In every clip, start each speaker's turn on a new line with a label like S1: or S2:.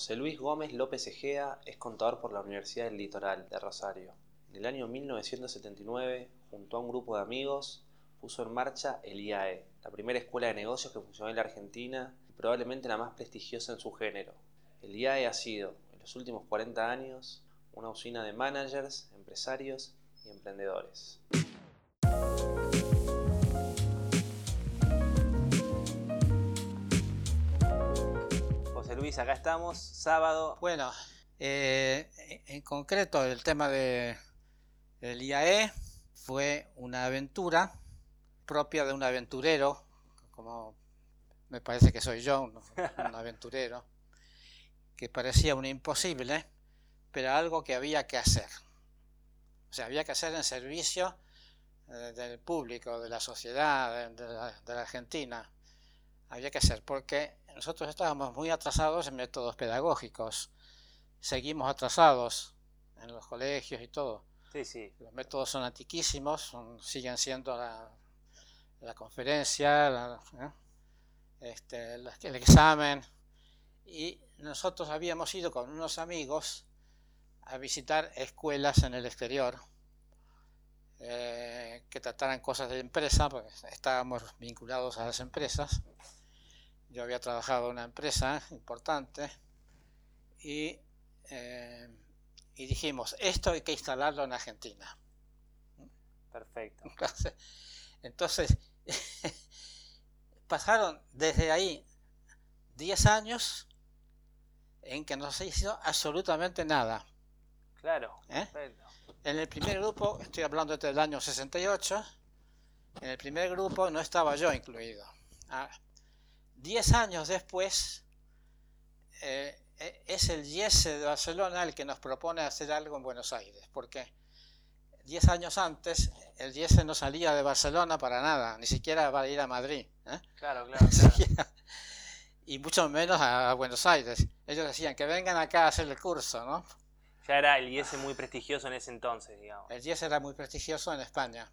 S1: José Luis Gómez López Egea es contador por la Universidad del Litoral de Rosario. En el año 1979, junto a un grupo de amigos, puso en marcha el IAE, la primera escuela de negocios que funcionó en la Argentina y probablemente la más prestigiosa en su género. El IAE ha sido, en los últimos 40 años, una usina de managers, empresarios y emprendedores. Luis, acá estamos, sábado.
S2: Bueno, eh, en concreto el tema de, del IAE fue una aventura propia de un aventurero, como me parece que soy yo, un, aventurero, que parecía un imposible, pero algo que había que hacer. O sea, había que hacer en servicio eh, del público, de la sociedad, de la Argentina. Había que hacer, porque nosotros estábamos muy atrasados en métodos pedagógicos. Seguimos atrasados en los colegios y todo.
S1: Sí, sí.
S2: Los métodos son antiquísimos, siguen siendo la, la conferencia, ¿eh? este, el examen. Y nosotros habíamos ido con unos amigos a visitar escuelas en el exterior eh, que trataran cosas de empresa, porque estábamos vinculados a las empresas. Yo había trabajado en una empresa importante y, eh, y dijimos, esto hay que instalarlo en Argentina.
S1: Perfecto.
S2: Entonces, pasaron desde ahí 10 años en que no se hizo absolutamente nada.
S1: Claro,
S2: ¿Eh? En el primer grupo, estoy hablando desde el año 68, en el primer grupo no estaba yo incluido. Ah, Diez años después, eh, e, es el IESE de Barcelona el que nos propone hacer algo en Buenos Aires, porque diez años antes el IESE no salía de Barcelona para nada, ni siquiera para ir a Madrid.
S1: ¿eh? Claro, claro, claro.
S2: y mucho menos a Buenos Aires. Ellos decían que vengan acá a hacer el curso, ¿no?
S1: Ya era el IES muy prestigioso en ese entonces, digamos.
S2: El IES era muy prestigioso en España.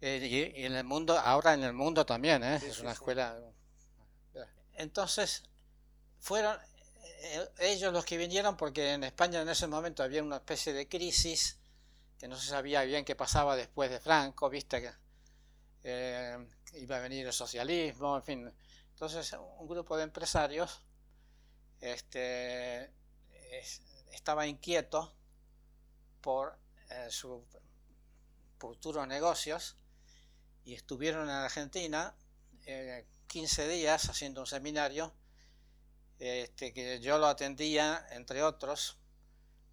S2: Eh, y, en el mundo, ahora en el mundo también, ¿eh? es una escuela. Entonces, fueron eh, ellos los que vinieron porque en España en ese momento había una especie de crisis que no se sabía bien qué pasaba después de Franco, viste que iba a venir el socialismo, en fin. Entonces, un grupo de empresarios este, estaba inquieto por sus futuros negocios y estuvieron en Argentina 15 eh, días haciendo un seminario este, que yo lo atendía, entre otros,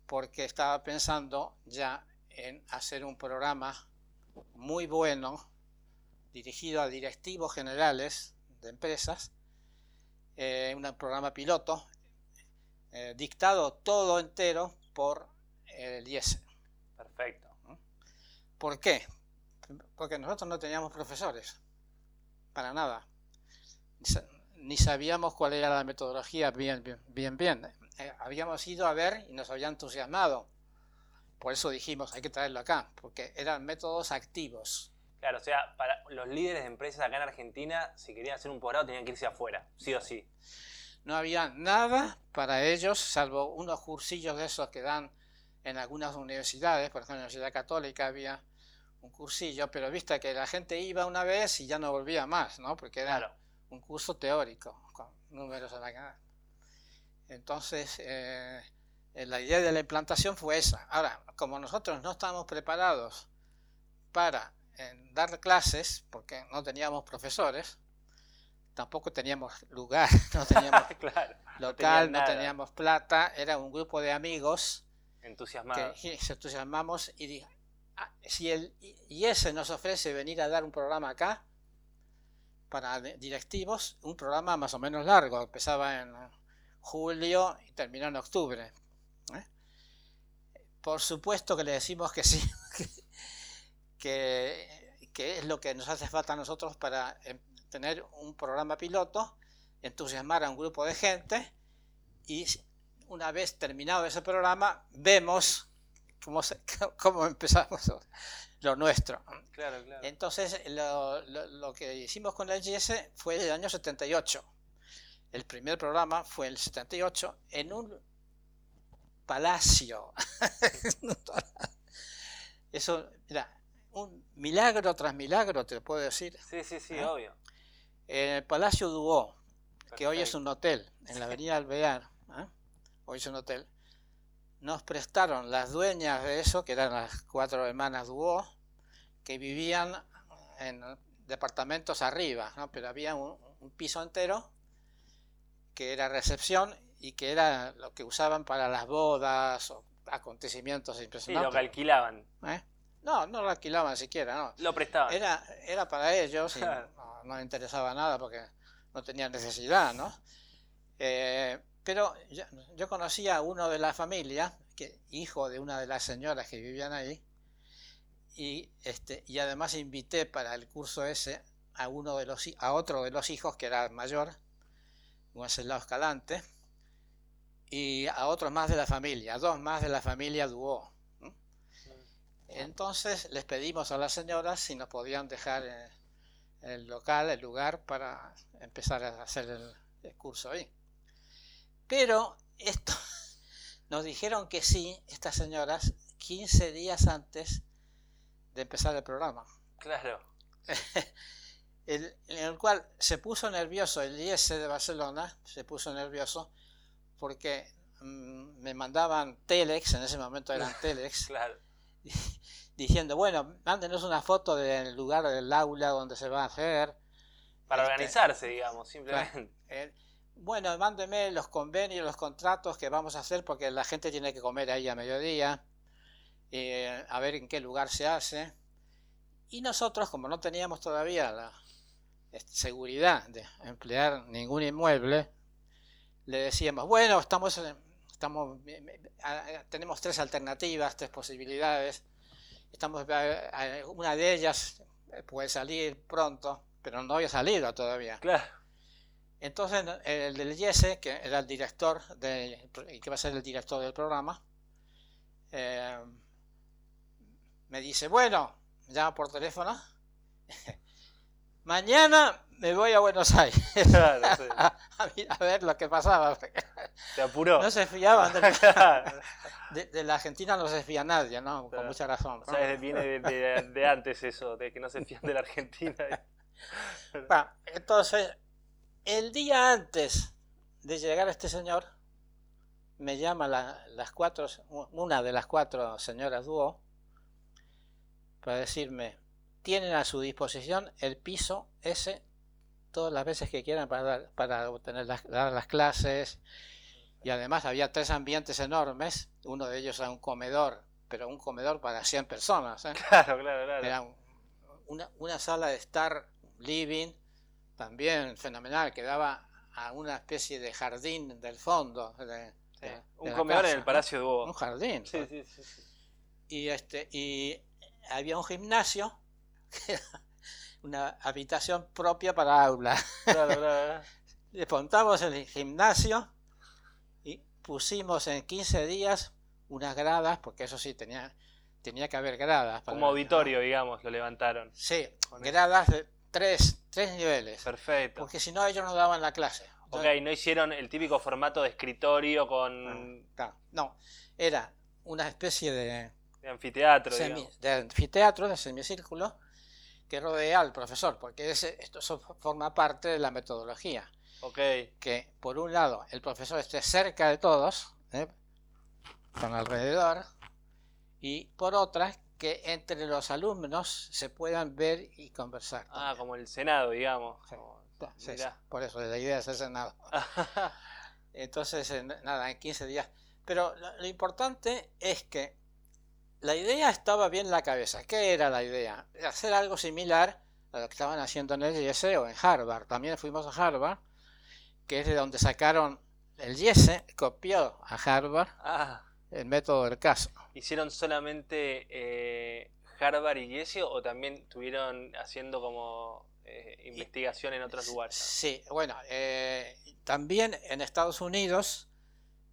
S2: porque estaba pensando ya en hacer un programa muy bueno dirigido a directivos generales de empresas, eh, un programa piloto, eh, dictado todo entero por el IES.
S1: Perfecto.
S2: ¿Por qué? Porque nosotros no teníamos profesores, para nada. Ni sabíamos cuál era la metodología bien, bien, bien, bien. Eh, habíamos ido a ver y nos había entusiasmado. Por eso dijimos, hay que traerlo acá, porque eran métodos activos.
S1: Claro, o sea, para los líderes de empresas acá en Argentina, si querían hacer un posgrado, tenían que irse afuera, sí o sí.
S2: No había nada para ellos, salvo unos cursillos de esos que dan en algunas universidades, por ejemplo, en la Universidad Católica había un cursillo, pero viste que la gente iba una vez y ya no volvía más, ¿no? Porque era un curso teórico, con números a la cara. Entonces, eh, la idea de la implantación fue esa. Ahora, como nosotros no estábamos preparados para eh, dar clases, porque no teníamos profesores, tampoco teníamos lugar, no teníamos local, no, teníamos plata, era un grupo de amigos
S1: entusiasmados
S2: que se entusiasmamos y Ah, si el IES nos ofrece venir a dar un programa acá, para directivos, un programa más o menos largo, empezaba en julio y terminó en octubre. ¿eh? Por supuesto que le decimos que sí, que, que, es lo que nos hace falta a nosotros para em, tener un programa piloto, entusiasmar a un grupo de gente y una vez terminado ese programa, vemos cómo, empezamos lo nuestro. Entonces, lo, que hicimos con la GS fue el año 78. el primer programa fue el 78 en un palacio. Eso, mira, un milagro tras milagro, te puedo decir.
S1: Sí, sí, sí,
S2: ¿Eh?
S1: obvio.
S2: En el Palacio Dubó, que hoy es un hotel, en la avenida Alvear, ¿eh? hoy es un hotel, nos prestaron las dueñas de eso, que eran las cuatro hermanas Dubó, que vivían en departamentos arriba, ¿no? pero había un, un piso entero que era recepción y que era lo que usaban para las bodas o acontecimientos
S1: Sí, lo
S2: impresionantes.
S1: que alquilaban.
S2: ¿eh? No, no lo alquilaban siquiera, no.
S1: Lo prestaban.
S2: Era, era para ellos y no, no le interesaba nada porque no tenían necesidad, ¿no? Eh, pero yo, yo conocía a uno de la familia, que, hijo de una de las señoras que vivían ahí, y, este, y además invité para el curso ese a, uno de los, a otro de los hijos que era mayor, Wenceslao Escalante, y a otros más de la familia, a dos más de la familia Duó. Entonces les pedimos a las señoras si nos podían dejar eh, el local, el lugar para empezar a hacer el, el curso ahí. Pero esto nos dijeron que sí, estas señoras, 15 días antes de empezar el programa.
S1: Claro.
S2: El- en el cual se puso nervioso el IS de Barcelona, se puso nervioso porque mm, me mandaban telex, en ese momento eran telex,
S1: Claro.
S2: diciendo, bueno, mándenos una foto del lugar del aula donde se va a hacer.
S1: Para
S2: Este,
S1: organizarse, digamos, simplemente.
S2: Bueno, mándeme los convenios, los contratos que vamos a hacer porque la gente tiene que comer ahí a mediodía, eh, a ver en qué lugar se hace. Y nosotros, como no teníamos todavía la seguridad de emplear ningún inmueble, le decíamos, bueno, estamos, estamos, tenemos tres alternativas, tres posibilidades. Estamos, una de ellas puede salir pronto, pero no había salido todavía.
S1: Claro.
S2: Entonces el del Yese, que era el director que va a ser el director del programa, eh, me dice, bueno, me llama por teléfono, mañana me voy a Buenos Aires
S1: Claro, sí.
S2: a, a ver lo que pasaba.
S1: Se apuró.
S2: No se fiaban de,
S1: Claro.
S2: de- de la Argentina, no se fía nadie, ¿no? Con
S1: Claro.
S2: mucha razón.
S1: O sea, viene de, de- de antes eso, de que no se fían de la Argentina.
S2: Bueno, entonces, el día antes de llegar este señor, me llama la- las cuatro, una de las cuatro señoras dúo para decirme, tienen a su disposición el piso ese todas las veces que quieran para, dar- para obtener las, dar las clases. Y además había tres ambientes enormes, uno de ellos era un comedor, pero un comedor para 100 personas. ¿eh?
S1: Claro, claro, claro.
S2: Era un- una, una sala de estar living también fenomenal, que daba a una especie de jardín del fondo. de-
S1: Sí,
S2: de- de
S1: Un comedor
S2: casa,
S1: en el Palacio de. Hugo.
S2: Un jardín.
S1: Sí, sí, sí.
S2: Y, este, y había un gimnasio, una habitación propia para aula.
S1: Claro, claro, claro.
S2: Desmontamos el gimnasio y pusimos en 15 días unas gradas, porque eso sí, tenía, tenía que haber gradas. para-
S1: Como auditorio, digamos, lo levantaron.
S2: Sí, gradas de tres, tres niveles.
S1: Perfecto.
S2: Porque si no, ellos no daban la clase.
S1: Ok, no hicieron el típico formato de escritorio con
S2: Claro, No, era una especie de,
S1: de anfiteatro,
S2: semi- de anfiteatro, de semicírculo, que rodea al profesor, porque ese- esto forma parte de la metodología.
S1: Ok,
S2: Que por un lado el profesor esté cerca de todos, ¿eh? con alrededor, y por otra que entre los alumnos se puedan ver y conversar.
S1: ah, como el Senado, digamos.
S2: Sí.
S1: Como-
S2: Sí, por eso la idea es ese nada. Entonces, en- nada, en 15 días. Pero lo, lo importante es que la idea estaba bien en la cabeza. ¿Qué era la idea? Hacer algo similar a lo que estaban haciendo en el YESE o en Harvard. También fuimos a Harvard, que es de donde sacaron el YESE, copió a Harvard
S1: Ah,
S2: el método del caso.
S1: ¿Hicieron solamente eh, Harvard y Yesio o también estuvieron haciendo como eh, investigación en otros lugares?
S2: Sí, bueno, eh, también en Estados Unidos,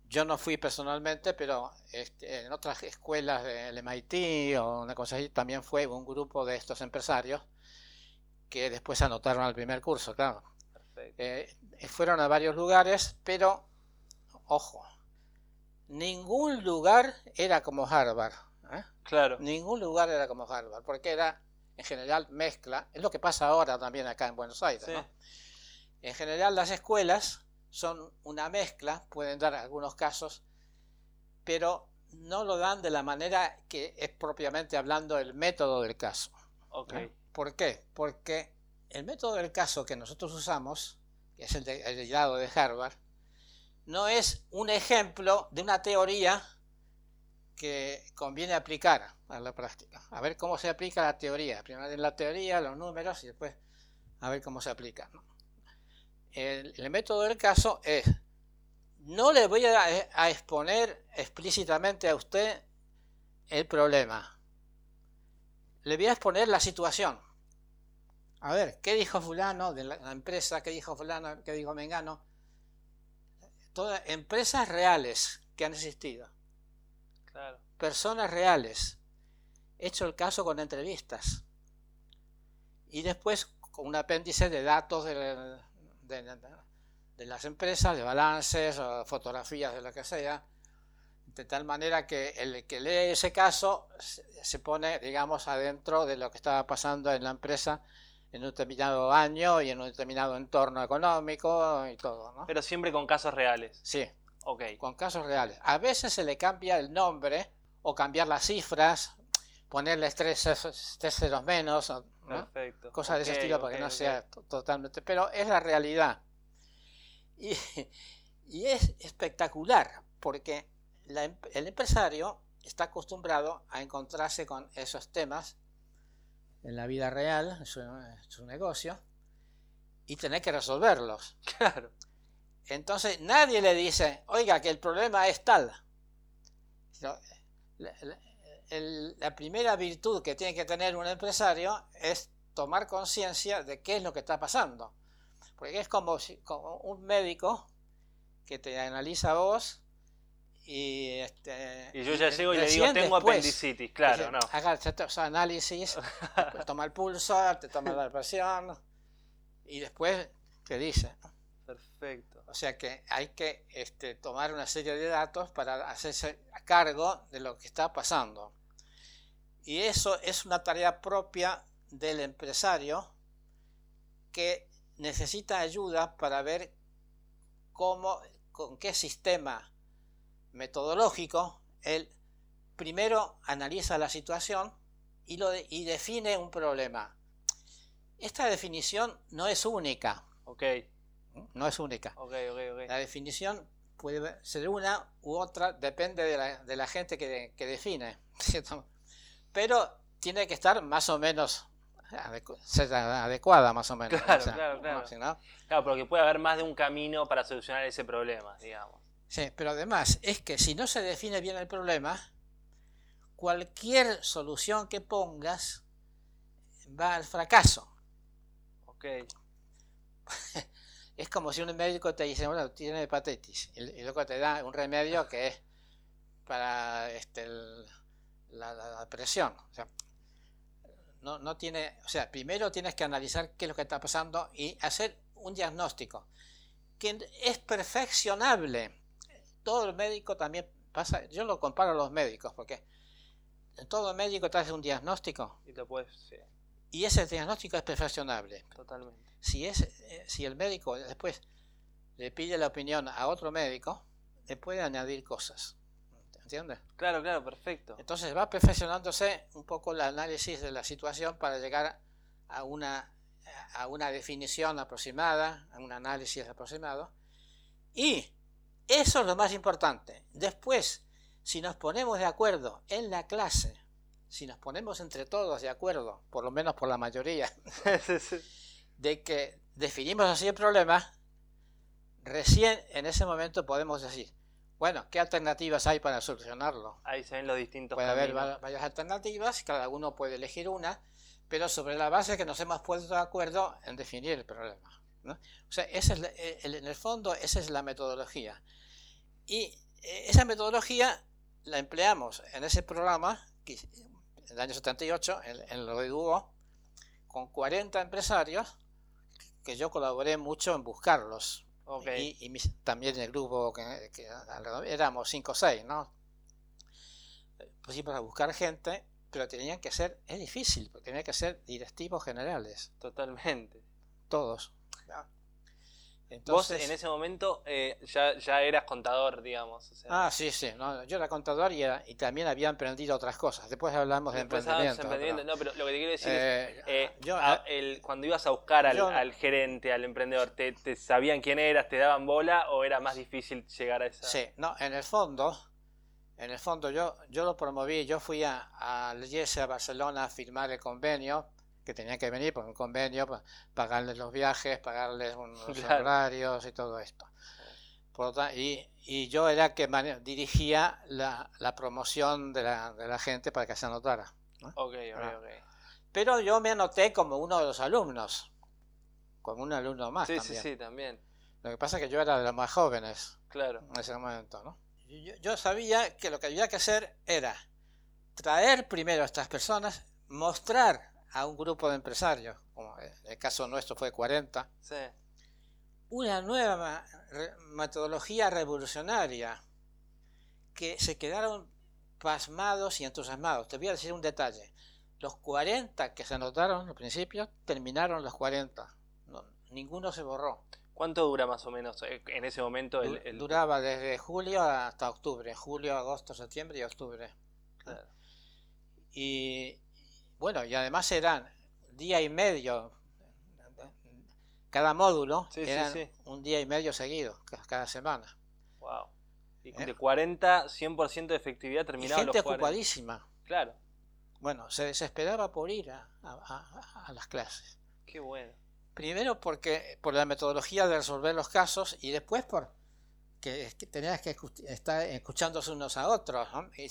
S2: yo no fui personalmente, pero este, en otras escuelas del MIT o una cosa así, también fue un grupo de estos empresarios que después anotaron al primer curso, claro. Eh, fueron a varios lugares, pero, ojo, ningún lugar era como Harvard. ¿eh?
S1: Claro.
S2: Ningún lugar era como Harvard, porque era, en general, mezcla. Es lo que pasa ahora también acá en Buenos Aires. En general, las escuelas son una mezcla, pueden dar algunos casos, pero no lo dan de la manera que es propiamente hablando el método del caso.
S1: Okay.
S2: ¿Por qué? Porque el método del caso que nosotros usamos, que es el, de, lado de Harvard, no es un ejemplo de una teoría que conviene aplicar a la práctica. A ver cómo se aplica la teoría. Primero en la teoría, los números y después a ver cómo se aplica. el método del caso es no le voy a, exponer explícitamente a usted el problema. Le voy a exponer la situación. A ver, ¿qué dijo fulano de la, empresa? ¿Qué dijo fulano? ¿Qué dijo Mengano? Todas empresas reales que han existido. Personas reales. He hecho el caso con entrevistas. Y después con un apéndice de datos de, de las empresas, de balances, o fotografías, de lo que sea, de tal manera que el que lee ese caso se pone, digamos, adentro de lo que estaba pasando en la empresa en un determinado año y en un determinado entorno económico y todo, ¿no?
S1: Pero siempre con casos reales.
S2: Sí.
S1: Ok.
S2: Con casos reales. A veces se le cambia el nombre o cambiar las cifras, ponerle tres, tres ceros menos,
S1: Perfecto.
S2: cosas de ese estilo para que no sea totalmente... Pero es la realidad. Y, es espectacular porque em, el empresario está acostumbrado a encontrarse con esos temas en la vida real, en su, negocio, y tener que resolverlos.
S1: Claro.
S2: Entonces nadie le dice, oiga, que el problema es tal. la, primera virtud que tiene que tener un empresario es tomar conciencia de qué es lo que está pasando. Porque es como, como un médico que te analiza a vos y, este,
S1: y yo ya llego y le digo, tengo apendicitis, claro, no.
S2: Haga estos análisis, toma el pulso, te toma la presión y después te dice.
S1: Perfecto.
S2: O sea que hay que este, tomar una serie de datos para hacerse a cargo de lo que está pasando. Y eso es una tarea propia del empresario que necesita ayuda para ver cómo, con qué sistema metodológico él primero analiza la situación y, lo y define un problema. Esta definición no es única.
S1: Ok.
S2: No es única.
S1: Okay, okay,
S2: la definición puede ser una u otra, depende de la, de la gente que, que define. Pero tiene que estar más o menos adecuada más o menos.
S1: Claro, claro, claro. Claro, porque puede haber más de un camino para solucionar ese problema, digamos.
S2: Sí, pero además es que si no se define bien el problema, cualquier solución que pongas va al fracaso.
S1: Ok.
S2: es como si un médico te dice, bueno, tiene hepatitis, y luego te da un remedio que es para este, la, presión. O sea, no, no tiene, o sea, primero tienes que analizar qué es lo que está pasando y hacer un diagnóstico que es perfeccionable. Todo el médico también pasa, yo lo comparo a los médicos porque todo médico te hace un diagnóstico
S1: y
S2: ese diagnóstico es perfeccionable.
S1: Totalmente.
S2: Si, es, eh, si el médico después le pide la opinión a otro médico, le puede añadir cosas. ¿Entiendes?
S1: Claro, claro, perfecto.
S2: Entonces va perfeccionándose un poco el análisis de la situación para llegar a una, a una definición aproximada, a un análisis aproximado. Y eso es lo más importante. Después, si nos ponemos de acuerdo en la clase, si nos ponemos entre todos de acuerdo, por lo menos por la mayoría, de que definimos así el problema, recién en ese momento podemos decir, bueno, ¿qué alternativas hay para solucionarlo?
S1: Ahí se ven los distintos
S2: Puede haber varias alternativas, cada uno puede elegir una, pero sobre la base que nos hemos puesto de acuerdo en definir el problema. O sea, ese es eh, en el fondo esa es la metodología. Y eh, esa metodología la empleamos en ese programa, que, en el año 78, en, en el con 40 empresarios que yo colaboré mucho en buscarlos. Y, y mis- también el grupo que, éramos cinco o seis, ¿no? Pusimos a buscar gente, pero tenían que ser, es difícil, porque tenían que ser directivos generales,
S1: Totalmente.
S2: todos.
S1: Vos
S2: Entonces,
S1: en ese momento eh, ya, ya eras contador, digamos. o sea,
S2: Ah, sí, sí. no, yo era contador y, era- y también había emprendido otras cosas. Después hablamos de
S1: después
S2: emprendimiento.
S1: emprendiendo.
S2: pero,
S1: No, pero lo que te quiero decir es.
S2: eh,
S1: eh,
S2: yo,
S1: a- el- cuando ibas a buscar al,
S2: yo-
S1: al gerente, al emprendedor, ¿te, te sabían quién eras, te daban bola o era más difícil llegar a esa?
S2: Sí, no, en el fondo, en el fondo yo, yo lo promoví, yo fui a, a Liese, a Barcelona a firmar el convenio, que tenía que venir por un convenio, pa- pagarles los viajes, pagarles unos
S1: Claro.
S2: horarios y todo esto. Por y, y yo era que dirigía la, la promoción de la, de la gente para que se anotara. ¿no?
S1: Ok, ok,
S2: Ah.
S1: ok.
S2: Pero yo me anoté como uno de los alumnos, como un alumno más
S1: Sí, sí, sí, también.
S2: Lo que pasa es que yo era de los más jóvenes
S1: Claro.
S2: en ese momento, ¿no? Yo, yo sabía que lo que había que hacer era traer primero a estas personas, mostrar a un grupo de empresarios, como en el caso nuestro fue 40,
S1: Sí.
S2: una nueva metodología revolucionaria que se quedaron pasmados y entusiasmados. Te voy a decir un detalle. Los 40 que se anotaron al principio terminaron los 40. No, ninguno se borró.
S1: ¿Cuánto dura más o menos eh, en ese momento el,
S2: Du-
S1: el-
S2: Duraba desde julio hasta octubre, julio, agosto, septiembre y octubre.
S1: Claro.
S2: Y bueno, y además eran día y medio, cada módulo
S1: Sí, sí,
S2: eran
S1: sí.
S2: un día y medio seguido, ca- cada semana.
S1: Wow. Y
S2: Eh.
S1: de 40, 100% de efectividad
S2: Y
S1: terminaba
S2: gente
S1: los 40.
S2: ocupadísima.
S1: Claro.
S2: Bueno, se desesperaba por ir a- a las clases.
S1: Qué bueno.
S2: Primero porque por la metodología de resolver los casos y después por que, que tenías que estar escuchándose unos a otros. ¿no? Y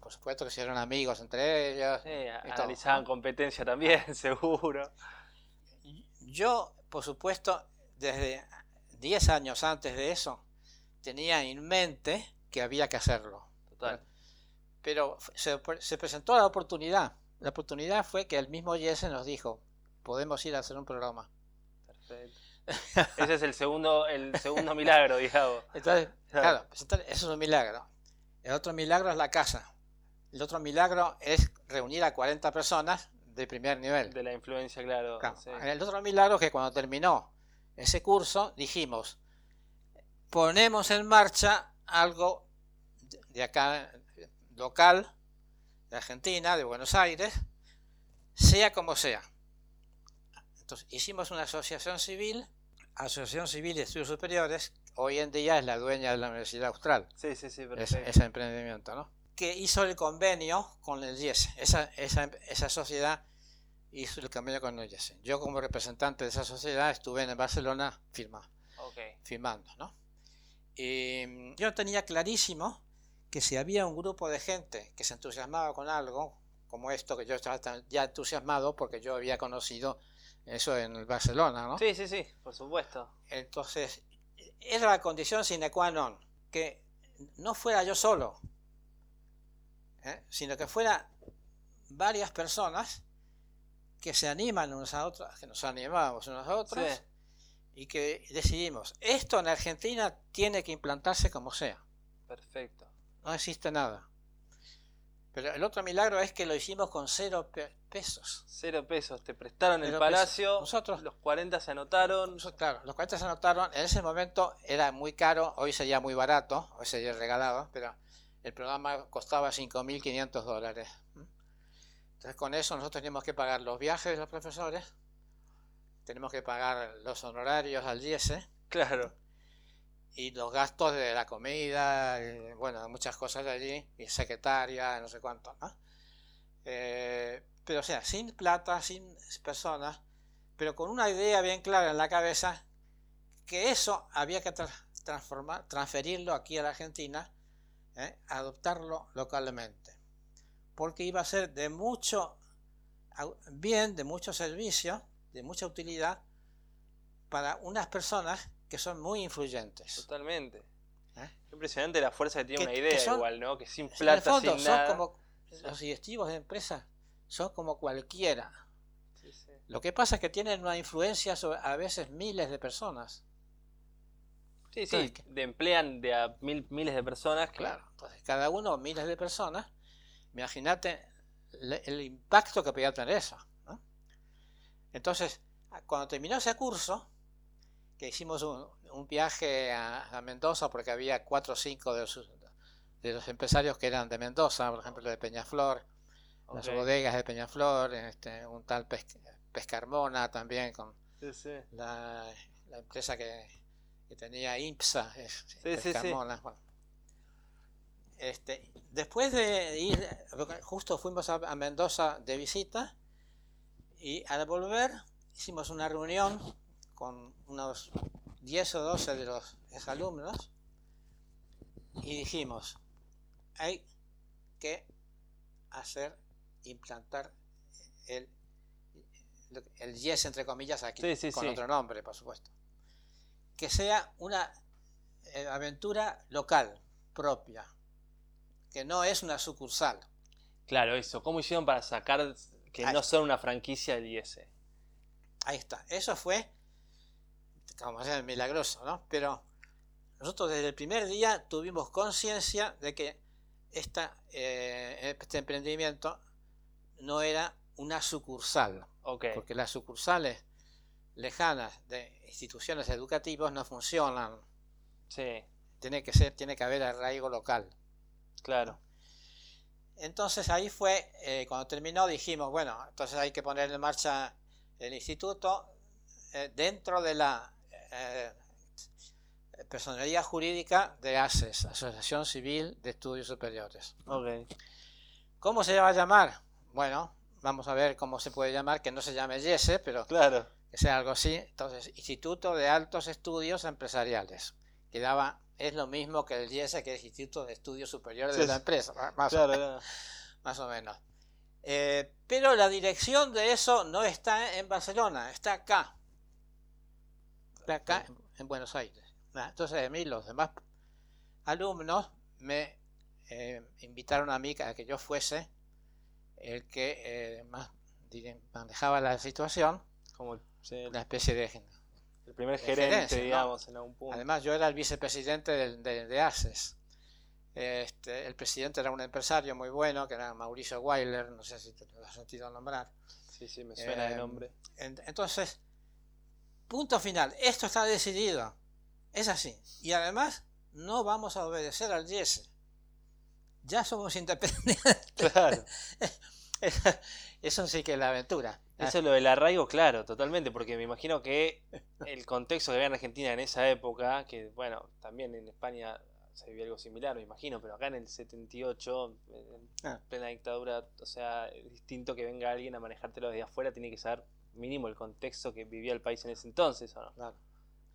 S2: por supuesto que se hicieron amigos entre ellos.
S1: Sí,
S2: y
S1: analizaban competencia también, seguro.
S2: Yo, por supuesto, desde 10 años antes de eso, tenía en mente que había que hacerlo.
S1: Total.
S2: Pero se, se presentó la oportunidad. La oportunidad fue que el mismo Jesse nos dijo, podemos ir a hacer un programa.
S1: Ese es el segundo, el segundo milagro, digamos.
S2: Entonces,
S1: Claro.
S2: presentar- eso es un milagro. El otro milagro es la casa. El otro milagro es reunir a 40 personas de primer nivel.
S1: De la influencia, claro.
S2: Claro.
S1: sí.
S2: El otro milagro es que cuando terminó ese curso dijimos, ponemos en marcha algo de- acá, local, de Argentina, de Buenos Aires, sea como sea. Entonces hicimos una asociación civil, Asociación Civil de Estudios Superiores, hoy en día es la dueña de la Universidad Austral,
S1: Sí, sí, sí,
S2: ese, ese emprendimiento, ¿no? Que hizo el convenio con el IES. Esa, esa, esa sociedad hizo el convenio con el IES. Yo como representante de esa sociedad estuve en Barcelona firma,
S1: Ok.
S2: firmando, ¿no? Y mm, yo tenía clarísimo que si había un grupo de gente que se entusiasmaba con algo, como esto, que yo estaba ya entusiasmado porque yo había conocido eso en Barcelona, ¿no?
S1: Sí, sí, sí, por supuesto.
S2: Entonces, era la condición sine qua non, que no fuera yo solo, ¿eh? sino que fuera varias personas que se animan unos a otros, que nos animábamos unos a otros,
S1: Sí.
S2: y que decidimos, esto en Argentina tiene que implantarse como sea,
S1: Perfecto.
S2: no existe nada. Pero el otro milagro es que lo hicimos con cero pe- pesos.
S1: Cero pesos. Te prestaron el palacio.
S2: pesos. Nosotros-
S1: Los 40 se anotaron.
S2: Eso, Claro, los 40 se anotaron. En ese momento era muy caro, hoy sería muy barato, hoy sería regalado, pero el programa costaba 5.500 dólares. Entonces con eso nosotros teníamos que pagar los viajes de los profesores, tenemos que pagar los honorarios al IESE
S1: Claro.
S2: Y los gastos de la comida, y, bueno, muchas cosas allí, y secretaria, no sé cuánto, ¿no? Eh, pero o sea, sin plata, sin personas, pero con una idea bien clara en la cabeza que eso había que tra- transformar, transferirlo aquí a la Argentina, ¿eh? adoptarlo localmente, porque iba a ser de mucho bien, de mucho servicio, de mucha utilidad para unas personas que son muy influyentes.
S1: Totalmente.
S2: ¿Eh?
S1: Impresionante la fuerza que tiene
S2: Que-
S1: una idea
S2: son-
S1: igual, ¿no? Que sin
S2: En
S1: plata,
S2: fondo,
S1: sin
S2: son
S1: nada.
S2: como los directivos de empresas son como cualquiera.
S1: Sí, sí.
S2: Lo que pasa es que tienen una influencia sobre a veces miles de personas.
S1: Sí, sí, de emplean de a mil, miles de personas.
S2: Claro, entonces cada uno miles de personas. Imagínate el impacto que podía tener eso. Entonces, cuando terminó ese curso, que hicimos un, viaje a, Mendoza porque había cuatro o cinco de los, de los empresarios que eran de Mendoza, por ejemplo de Peñaflor, las bodegas de Peñaflor, este, un tal Pescarmona también con La, empresa que, tenía IMPSA, Pescarmona. Este, después de ir, justo fuimos a, Mendoza de visita y al volver hicimos una reunión con unos 10 o 12 de los exalumnos y dijimos, hay que hacer, implantar el, el yes entre comillas aquí, con otro nombre, por supuesto. Que sea una eh, aventura local, propia, que no es una sucursal.
S1: Claro, eso. ¿Cómo hicieron para sacar que no son una franquicia del IS?
S2: Ahí está. Eso fue, como sea, milagroso, ¿no? Pero nosotros desde el primer día tuvimos conciencia de que esta, eh, este emprendimiento no era una sucursal. Porque las sucursales lejanas de instituciones educativas no funcionan.
S1: Sí.
S2: Tiene que ser, tiene que haber arraigo local.
S1: Claro.
S2: Entonces ahí fue, eh, cuando terminó dijimos, bueno, entonces hay que poner en marcha el instituto eh, dentro de la eh, personalidad jurídica de ACES, Asociación Civil de Estudios Superiores. ¿Cómo se va a llamar? Bueno, vamos a ver cómo se puede llamar, que no se llame YESE, pero
S1: claro.
S2: que sea algo así. Entonces, Instituto de Altos Estudios Empresariales, que daba es lo mismo que el IES, que es Instituto de Estudios Superiores de la empresa, más, o, menos, más o menos. Eh, pero la dirección de eso no está en Barcelona, está acá. Acá en, Buenos Aires. Entonces a mí los demás alumnos me eh, invitaron a mí a que yo fuese el que eh, más manejaba la situación, como una especie de
S1: el primer gerente, digamos, en algún punto.
S2: Además, yo era el vicepresidente de, de, ACES. Este, el presidente era un empresario muy bueno, que era Mauricio Weiler, no sé si te lo has sentido nombrar.
S1: Sí, sí, me suena de nombre.
S2: entonces, punto final, esto está decidido. Es así. Y además, no vamos a obedecer al YES. Ya somos independientes.
S1: Claro.
S2: Eso sí que es la aventura.
S1: Eso es lo del arraigo, claro, totalmente, porque me imagino que el contexto que había en Argentina en esa época, que bueno, también en España se vivía algo similar, me imagino, pero acá en el 78, en ah. plena dictadura, o sea, es distinto que venga alguien a manejártelo desde afuera, tiene que saber mínimo el contexto que vivía el país en ese entonces, ¿o no?
S2: Claro.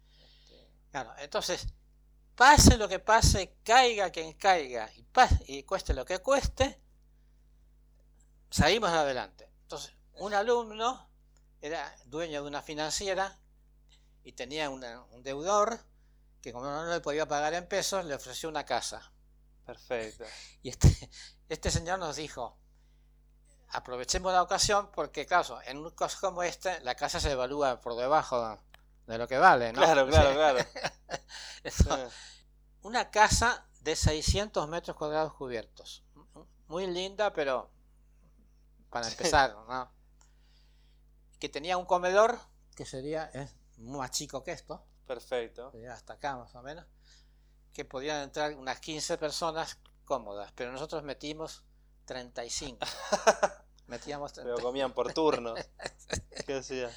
S2: Este, claro, entonces, pase lo que pase, caiga quien caiga, y, y cueste lo que cueste, salimos adelante. Entonces, un alumno era dueño de una financiera y tenía un deudor que como no le podía pagar en pesos, le ofreció una casa.
S1: Perfecto.
S2: Y este, este señor nos dijo, aprovechemos la ocasión porque, claro, en un caso como este, la casa se evalúa por debajo de lo que vale, ¿no?
S1: Claro, claro, claro.
S2: Una casa de 600 metros cuadrados cubiertos. Muy linda, pero para empezar, ¿no? Que tenía un comedor que sería más chico que esto.
S1: Perfecto.
S2: hasta acá más o menos. Que podían entrar unas 15 personas cómodas, pero nosotros metimos 35. Metíamos
S1: Pero comían por turno. ¿Qué hacía?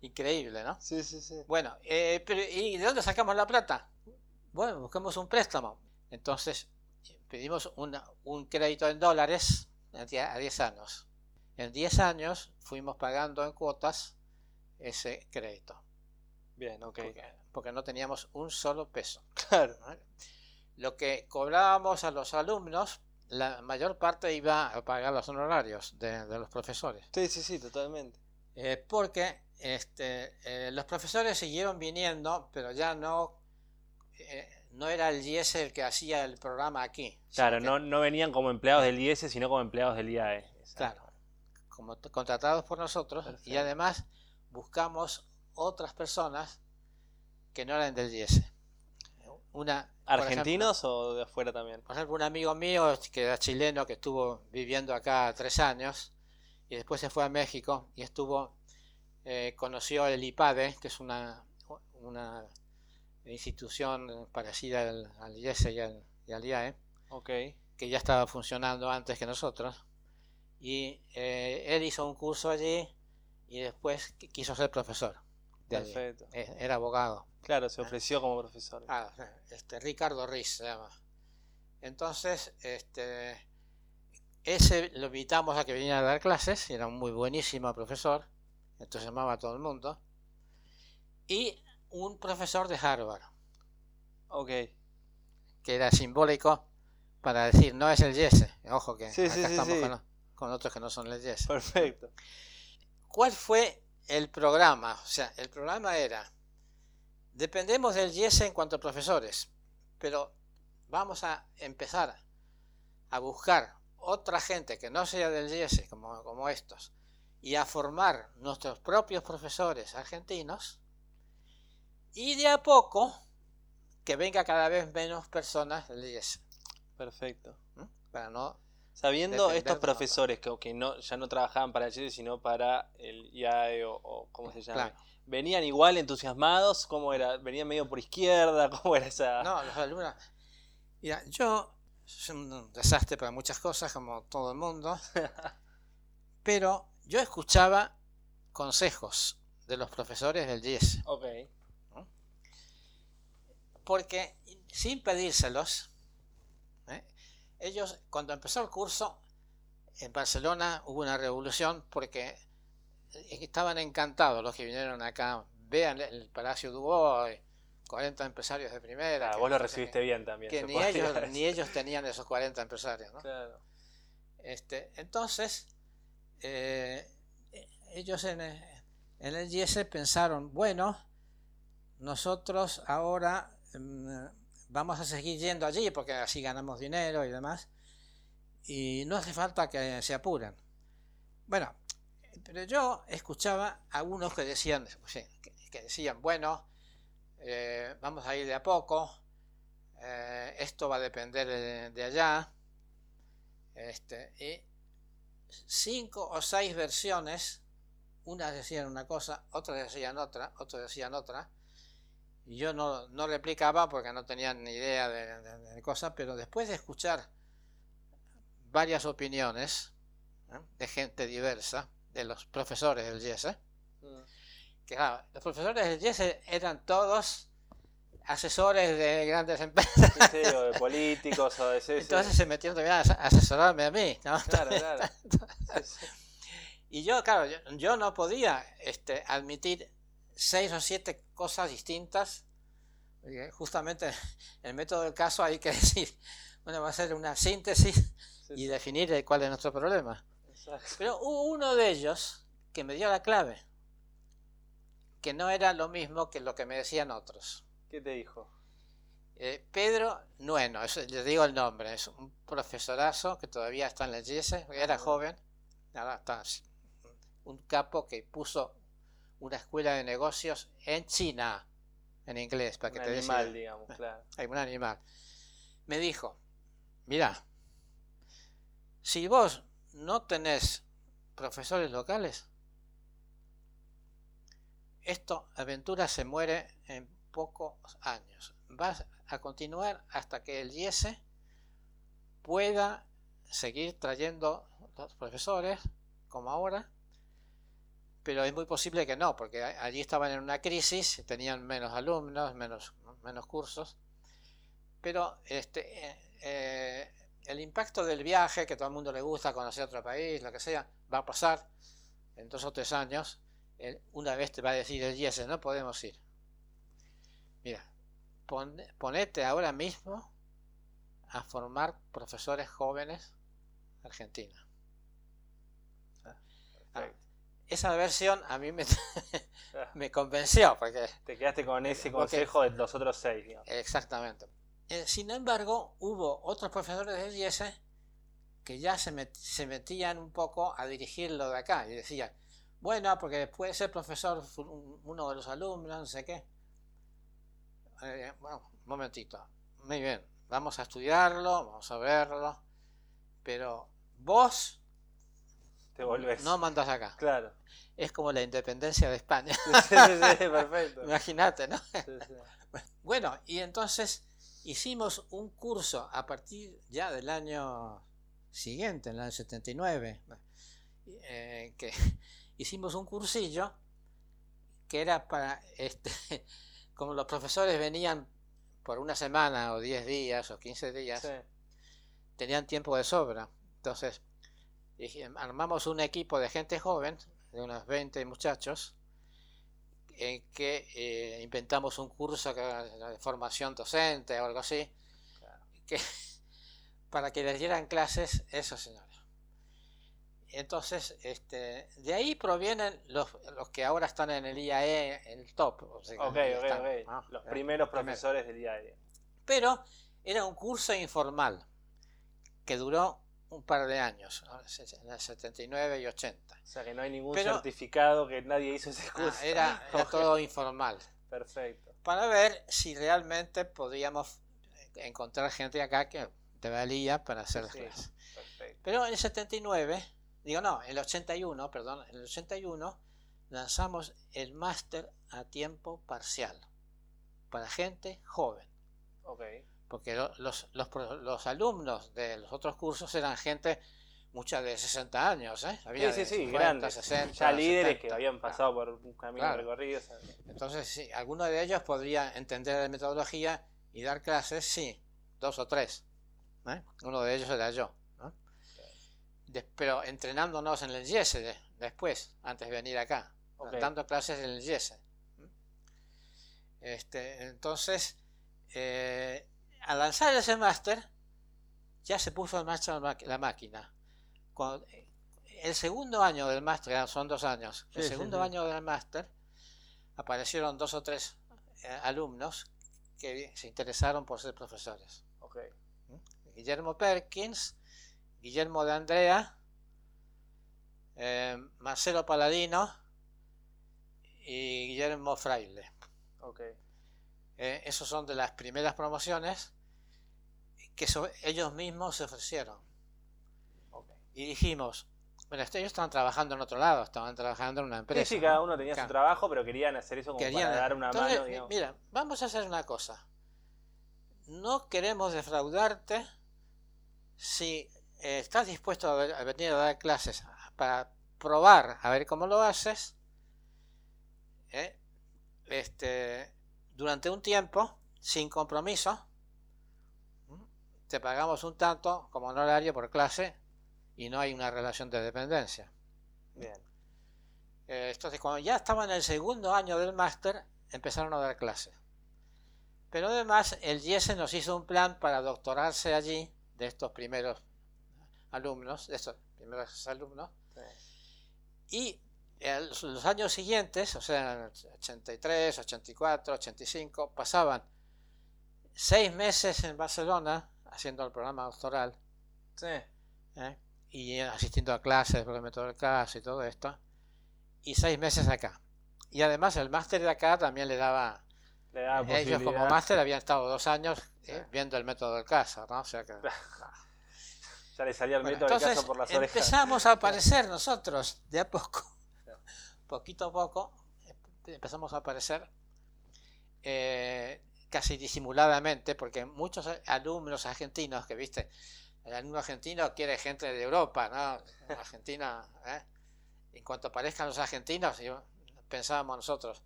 S2: Increíble, ¿no?
S1: Sí, sí, sí.
S2: Bueno, eh, pero ¿y de dónde sacamos la plata? Bueno, busquemos un préstamo. Entonces pedimos un crédito en dólares a 10 años. En 10 años fuimos pagando en cuotas ese crédito.
S1: Bien, ok.
S2: Porque, no teníamos un solo peso.
S1: Claro.
S2: Lo que cobrábamos a los alumnos, la mayor parte iba a pagar los honorarios de, los profesores.
S1: Sí, sí, sí, totalmente.
S2: Eh, porque este, eh, los profesores siguieron viniendo, pero ya no eh, no era el IES el que hacía el programa aquí.
S1: Claro, no, no venían como empleados del IES, sino como empleados del IAE.
S2: Claro, como contratados por nosotros y además buscamos otras personas que no eran del IES.
S1: Una, ¿Argentinos o de afuera también?
S2: Por ejemplo, un amigo mío que era chileno que estuvo viviendo acá tres años y después se fue a México y estuvo, eh, conoció el IPADE, que es una, una institución parecida al, al IES y al, y al IAE, que ya estaba funcionando antes que nosotros. Y eh, él hizo un curso allí y después quiso ser profesor.
S1: Perfecto.
S2: Eh, era abogado.
S1: Claro, se ofreció como profesor.
S2: Ah, este, Ricardo Riz se llama. Entonces, este, ese lo invitamos a que viniera a dar clases, era un muy buenísimo profesor, entonces llamaba a todo el mundo. Y un profesor de Harvard.
S1: Ok.
S2: Que era simbólico para decir, no es el Yes. Ojo que acá estamos con, con, otros que no son el Yes.
S1: Perfecto.
S2: ¿Cuál fue el programa? O sea, el programa era, dependemos del Yes en cuanto a profesores, pero vamos a empezar a buscar otra gente que no sea del Yes como, como estos y a formar nuestros propios profesores argentinos y de a poco que venga cada vez menos personas del IES.
S1: Perfecto.
S2: ¿Mm? Para no
S1: Sabiendo estos profesores que, que, no, ya no trabajaban para el IES, sino para el IAE o, cómo se llama, ¿venían igual entusiasmados? ¿Cómo era? ¿Venían medio por izquierda? ¿Cómo era esa...?
S2: No, los alumnos... Mira, yo soy un desastre para muchas cosas, como todo el mundo, pero yo escuchaba consejos de los profesores del IES.
S1: Ok
S2: porque sin pedírselos, ¿eh? ellos cuando empezó el curso en Barcelona hubo una revolución porque estaban encantados los que vinieron acá. Vean el Palacio Dubois, 40 empresarios de primera.
S1: Ah, vos lo recibiste bien también.
S2: Que ni ellos, ni ellos tenían esos 40 empresarios. ¿no? Claro. Este, entonces, eh, ellos en, en el pensaron, bueno, nosotros ahora Em, vamos a seguir yendo allí porque así ganamos dinero y demás. Y no hace falta que se apuren. Bueno, pero yo escuchaba a unos que decían, que, decían, bueno, eh, vamos a ir de a poco, eh, esto va a depender de, allá. Este, y cinco o seis versiones, unas decían una cosa, otras decían otra, otras decían otra, yo no, no replicaba porque no tenía ni idea de, cosas, pero después de escuchar varias opiniones de gente diversa, de los profesores del YES, mm. que los profesores del YES eran todos asesores de grandes empresas.
S1: o de políticos, o de...
S2: Entonces se metieron también a asesorarme a mí. Claro, claro. y yo, claro, yo, no podía este, admitir seis o siete cosas distintas. Justamente el método del caso hay que decir, bueno, va a ser una síntesis y definir cuál es nuestro problema. Pero hubo uno de ellos que me dio la clave, que no era lo mismo que lo que me decían otros.
S1: ¿Qué te dijo?
S2: Eh, Pedro Nueno, eso, le digo el nombre, es un profesorazo que todavía está en la era joven, ahora está un capo que puso una escuela de negocios en China, en inglés, para que te
S1: animal, digamos, claro.
S2: Hay un animal. Me dijo, mira, si vos no tenés profesores locales, esto, aventura se muere en pocos años. Vas a continuar hasta que el IES pueda seguir trayendo los profesores, como ahora, pero es muy posible que no, porque allí estaban en una crisis, tenían menos alumnos, menos, menos cursos, pero este, eh, eh, el impacto del viaje, que todo el mundo le gusta conocer otro país, lo que sea, va a pasar en dos o tres años, una vez te va a decir el IES, no podemos ir. Mira, ponete ahora mismo a formar profesores jóvenes argentinos esa versión a mí me, me convenció. Porque,
S1: Te quedaste con ese consejo de los otros seis.
S2: Exactamente. Eh, sin embargo, hubo otros profesores del IES que ya se, se metían un poco a dirigirlo de acá y decían, bueno, porque puede ser profesor uno de los alumnos, no sé qué. Eh, bueno, un momentito. Muy bien, vamos a estudiarlo, vamos a verlo, pero vos
S1: te volvés.
S2: no mandas acá.
S1: Claro.
S2: Es como la independencia de España.
S1: Sí, sí, perfecto.
S2: Imagínate, ¿no? Bueno, y entonces hicimos un curso a partir ya del año siguiente, en el año 79, eh, que hicimos un cursillo que era para, este, como los profesores venían por una semana o 10 días o 15 días, tenían tiempo de sobra. Entonces, armamos un equipo de gente joven, de unos 20 muchachos, en que eh, inventamos un curso de formación docente o algo así, que, para que les dieran clases esos señores. Entonces, este, de ahí provienen los, los que ahora están en el IAE, en el top.
S1: ok, ok, ok. los primeros profesores del IAE.
S2: Pero era un curso informal que duró un par de años, en el 79 y 80.
S1: O sea que no hay ningún certificado que nadie hizo ese ah, curso.
S2: era, todo informal.
S1: Perfecto.
S2: Para ver si realmente podíamos encontrar gente acá que te valía para hacer las clases. Pero en el 79 digo no, en el 81, perdón, en el 81 lanzamos el máster a tiempo parcial para gente joven.
S1: Okay.
S2: Porque los, los, los, alumnos de los otros cursos eran gente, muchas de 60 años, ¿eh?
S1: Había sí, sí, sí, grandes. 60, ya líderes que habían pasado por un camino recorrido.
S2: Entonces, sí, alguno de ellos podría entender la metodología y dar clases, sí, dos o tres. ¿eh? Uno de ellos era yo pero entrenándonos en el YESE después, antes de venir acá, dando clases en el YESE. Este, entonces, eh, al lanzar ese máster, ya se puso en marcha la máquina. el segundo año del máster, son dos años, el segundo año del máster, aparecieron dos o tres eh, alumnos que se interesaron por ser profesores. Guillermo Perkins, Guillermo de Andrea, eh, Marcelo Paladino y Guillermo Fraile.
S1: Okay.
S2: Eh, esos son de las primeras promociones que ellos mismos se ofrecieron. Y dijimos, bueno, ellos estaban trabajando en otro lado, estaban trabajando en una empresa.
S1: Sí, sí, cada uno tenía su trabajo, pero querían hacer eso como para dar una mano.
S2: Mira, vamos a hacer una cosa. No queremos defraudarte si eh, estás dispuesto a, venir a dar clases para probar a ver cómo lo haces ¿eh? este, durante un tiempo sin compromiso te pagamos un tanto como honorario por clase y no hay una relación de dependencia.
S1: Bien.
S2: Eh, entonces cuando ya estaba en el segundo año del máster empezaron a dar clases pero además el IESE nos hizo un plan para doctorarse allí de estos primeros alumnos, de estos primeros alumnos. Y en los años siguientes, o sea, 83, 84, 85, pasaban seis meses en Barcelona haciendo el programa doctoral. ¿eh? Y asistiendo a clases por el método del caso y todo esto. Y seis meses acá. Y además el máster de acá también le daba... ellos como máster habían estado dos años eh, viendo el método del caso, ¿no? O sea que...
S1: Ya le salía el método del caso por las
S2: orejas. Empezamos a aparecer nosotros, de a poco, poquito a poco, empezamos a aparecer eh, casi disimuladamente, porque muchos alumnos argentinos que viste, el alumno argentino quiere gente de Europa, ¿no? Argentina, ¿eh? en cuanto aparezcan los argentinos, pensábamos nosotros,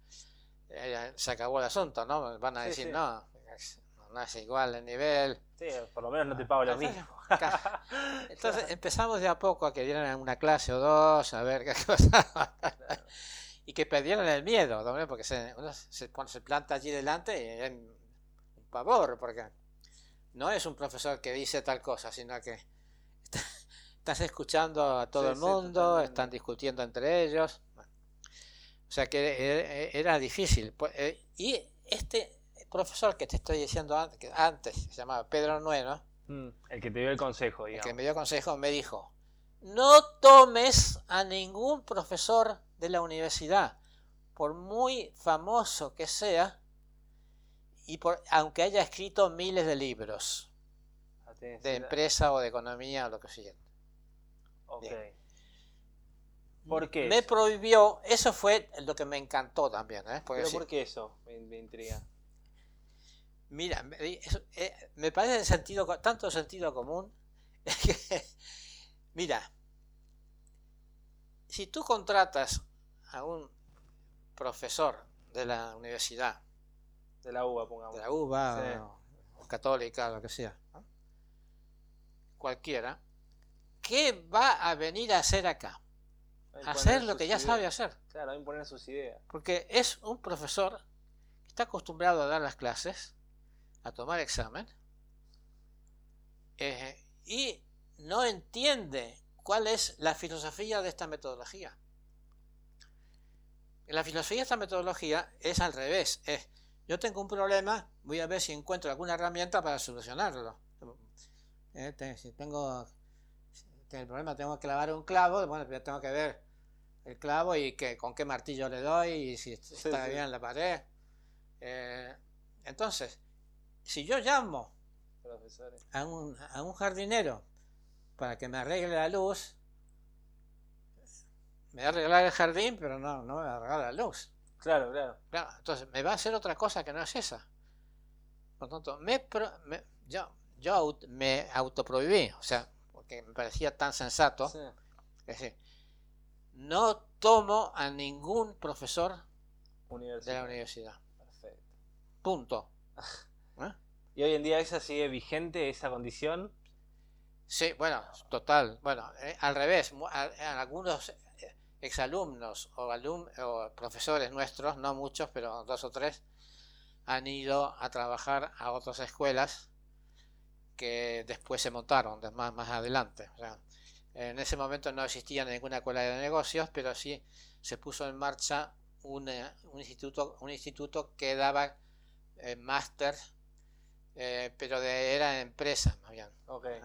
S2: eh, se acabó el asunto, ¿no? Van a decir, no, no es igual el nivel.
S1: Sí, por lo menos no te pago lo mismo.
S2: Entonces empezamos de a poco a que dieran una clase o dos, a ver qué cosa. Y que perdieran el miedo, ¿no? porque se, uno se, se planta allí delante y es un pavor, porque no es un profesor que dice tal cosa, sino que estás escuchando a todo el mundo, están discutiendo entre ellos. O sea que e, e, era difícil. Pues, eh, y este profesor que te estoy diciendo antes, que antes se llamaba Pedro Nueno,
S1: Mm, el que te dio el consejo, digamos.
S2: El que me dio consejo me dijo, no tomes a ningún profesor de la universidad, por muy famoso que sea, y por, aunque haya escrito miles de libros de empresa o de economía o lo que sea.
S1: Ok. ¿Por qué?
S2: Me prohibió, eso fue lo que me encantó también. ¿eh?
S1: ¿Pero por qué eso? Me, intriga.
S2: Mira, me, eh, me parece sentido, tanto sentido común. mira, si tú contratas a un profesor de la universidad,
S1: de la UBA, pongamos.
S2: De la UBA, o, católica, lo que sea, cualquiera, ¿qué va a venir a hacer acá? hacer lo que ya sabe hacer.
S1: Claro, a imponer sus ideas.
S2: Porque es un profesor que está acostumbrado a dar las clases, a tomar examen, eh, y no entiende cuál es la filosofía de esta metodología. La filosofía de esta metodología es al revés. Es, yo tengo un problema, voy a ver si encuentro alguna herramienta para solucionarlo. Eh, si tengo el problema, tengo que clavar un clavo, bueno, ya tengo que ver el clavo y que, con qué martillo le doy y si está bien la pared. Eh, entonces, si yo llamo a un, a un jardinero para que me arregle la luz, me va a arreglar el jardín, pero no, no me va a arreglar la luz.
S1: Claro, claro.
S2: entonces me va a hacer otra cosa que no es esa. Por lo tanto, me, yo, yo me autoprohibí, o sea, porque me parecía tan sensato. Es decir, no tomo a ningún profesor de la universidad. Perfecto. Punto.
S1: ¿Eh? ¿Y hoy en día esa sigue vigente, esa condición?
S2: Sí, bueno, total. Bueno, eh, al revés, algunos eh, exalumnos o, o profesores nuestros, no muchos, pero dos o tres, han ido a trabajar a otras escuelas que después se montaron más, más adelante. en ese momento no existía ninguna escuela de negocios, pero sí se puso en marcha un, un instituto, un instituto que daba eh, máster, eh, pero de, era empresa, más bien.
S1: Okay.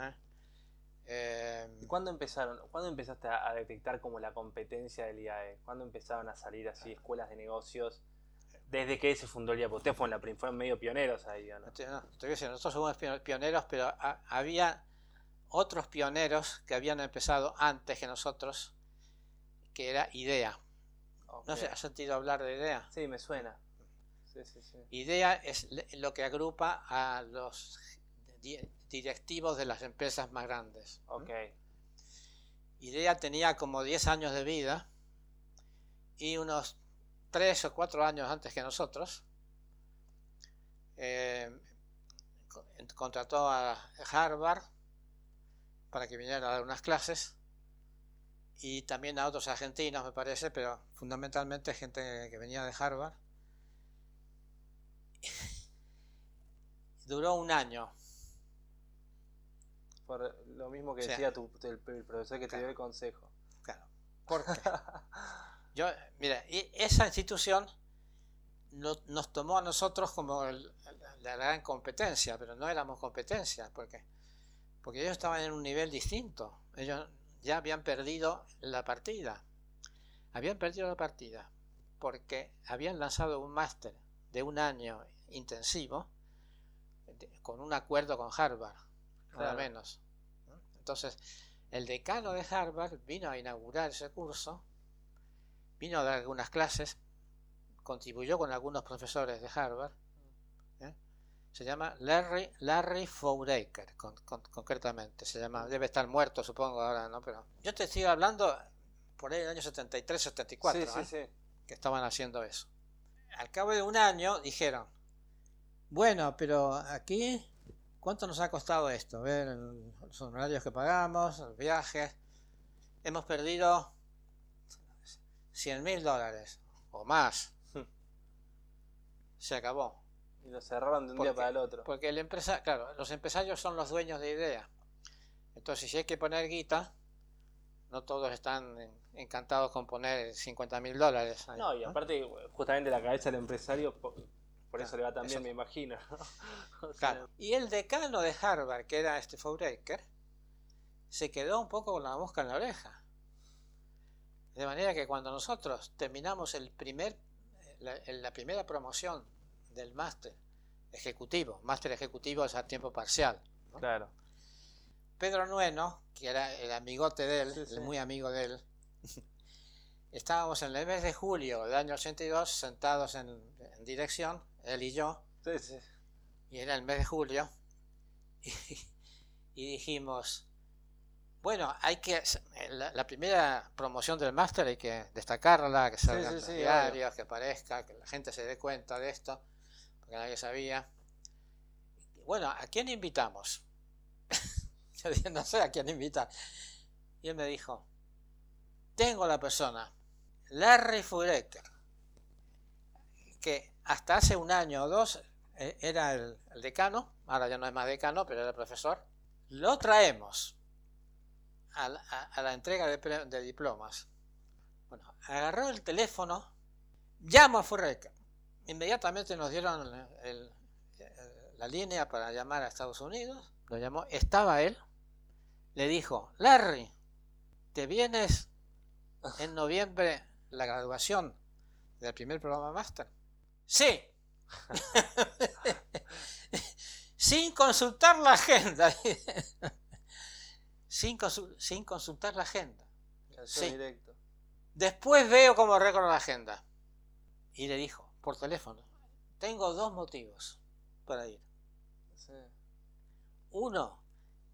S1: Eh, ¿Cuándo empezaron? ¿Cuándo empezaste a, detectar como la competencia del IAE? ¿Cuándo empezaron a salir así escuelas de negocios? Desde que se fundó el IAE, usted fue en la fueron medio pioneros ahí, ¿no?
S2: nosotros somos pioneros, pero había otros pioneros que habían empezado antes que nosotros, que era IDEA. ¿No se ha sentido hablar de IDEA?
S1: Sí, me suena.
S2: IDEA es lo que agrupa a los directivos de las empresas más grandes.
S1: Ok.
S2: IDEA tenía como 10 años de vida y unos 3 o 4 años antes que nosotros eh, contrató a Harvard para que viniera a dar unas clases y también a otros argentinos me parece, pero fundamentalmente gente que venía de Harvard. Duró un año
S1: por lo mismo que decía tu, el, profesor que te dio el consejo.
S2: Claro. Porque yo, mira, esa institución nos tomó a nosotros como la gran competencia, pero no éramos competencia, porque porque ellos estaban en un nivel distinto. Ellos ya habían perdido la partida. Habían perdido la partida porque habían lanzado un máster de un año intensivo con un acuerdo con Harvard nada menos. Entonces, el decano de Harvard vino a inaugurar ese curso, vino a dar algunas clases, contribuyó con algunos profesores de Harvard. ¿eh? Se llama Larry, Larry Fouraker, concretamente. Se llama, debe estar muerto, supongo, ahora, ¿no? Pero yo te estoy hablando por ahí el año 73, 74, ¿eh? que estaban haciendo eso. Al cabo de un año dijeron, bueno, pero aquí ¿Cuánto nos ha costado esto? Ver los honorarios que pagamos, los viajes. Hemos perdido 100 mil dólares o más. Se acabó.
S1: Y lo cerraron de un día para el otro.
S2: Porque el empresa, claro, los empresarios son los dueños de idea. Entonces, si hay que poner guita, no todos están encantados con poner 50 mil dólares.
S1: No, y aparte, justamente la cabeza del empresario
S3: Por eso
S2: Claro,
S3: le va tan
S2: eso
S3: bien, me imagino. O sea,
S2: Claro. Y el decano de Harvard, que era este Fouraker, se quedó un poco con la mosca en la oreja. De manera que cuando nosotros terminamos el primer, la, la primera promoción del máster ejecutivo, máster ejecutivo es a tiempo parcial, ¿no?
S3: Claro.
S2: Pedro Nueno, que era el amigote de él,
S3: Sí, sí.
S2: el muy amigo de él, estábamos en el mes de julio del año 82 sentados en, en dirección, él y yo,
S3: Sí, sí.
S2: y era el mes de julio, y, y dijimos, bueno, hay que, la, la primera promoción del máster hay que destacarla, que salga
S3: sí,
S2: en los diarios, que aparezca, que la gente se dé cuenta de esto, porque nadie sabía. Y Bueno, ¿a quién invitamos? Yo dije, no sé a quién invitar. Y él me dijo, tengo la persona, Larry Fureker, que hasta hace un año o dos eh, era el, decano, ahora ya no es más decano, pero era profesor. Lo traemos a la, entrega de, de diplomas. Bueno, agarró el teléfono, llamo a Fureker. Inmediatamente nos dieron la línea para llamar a Estados Unidos. Lo llamó, estaba él. Le dijo, Larry, ¿te vienes en noviembre la graduación del primer programa máster? Sí. sin consultar la agenda. sin, consul- sin consultar la agenda. Sí.
S3: directo.
S2: Después veo cómo recorro la agenda. Y le dijo, por teléfono, tengo dos motivos para ir.
S3: Sí.
S2: Uno,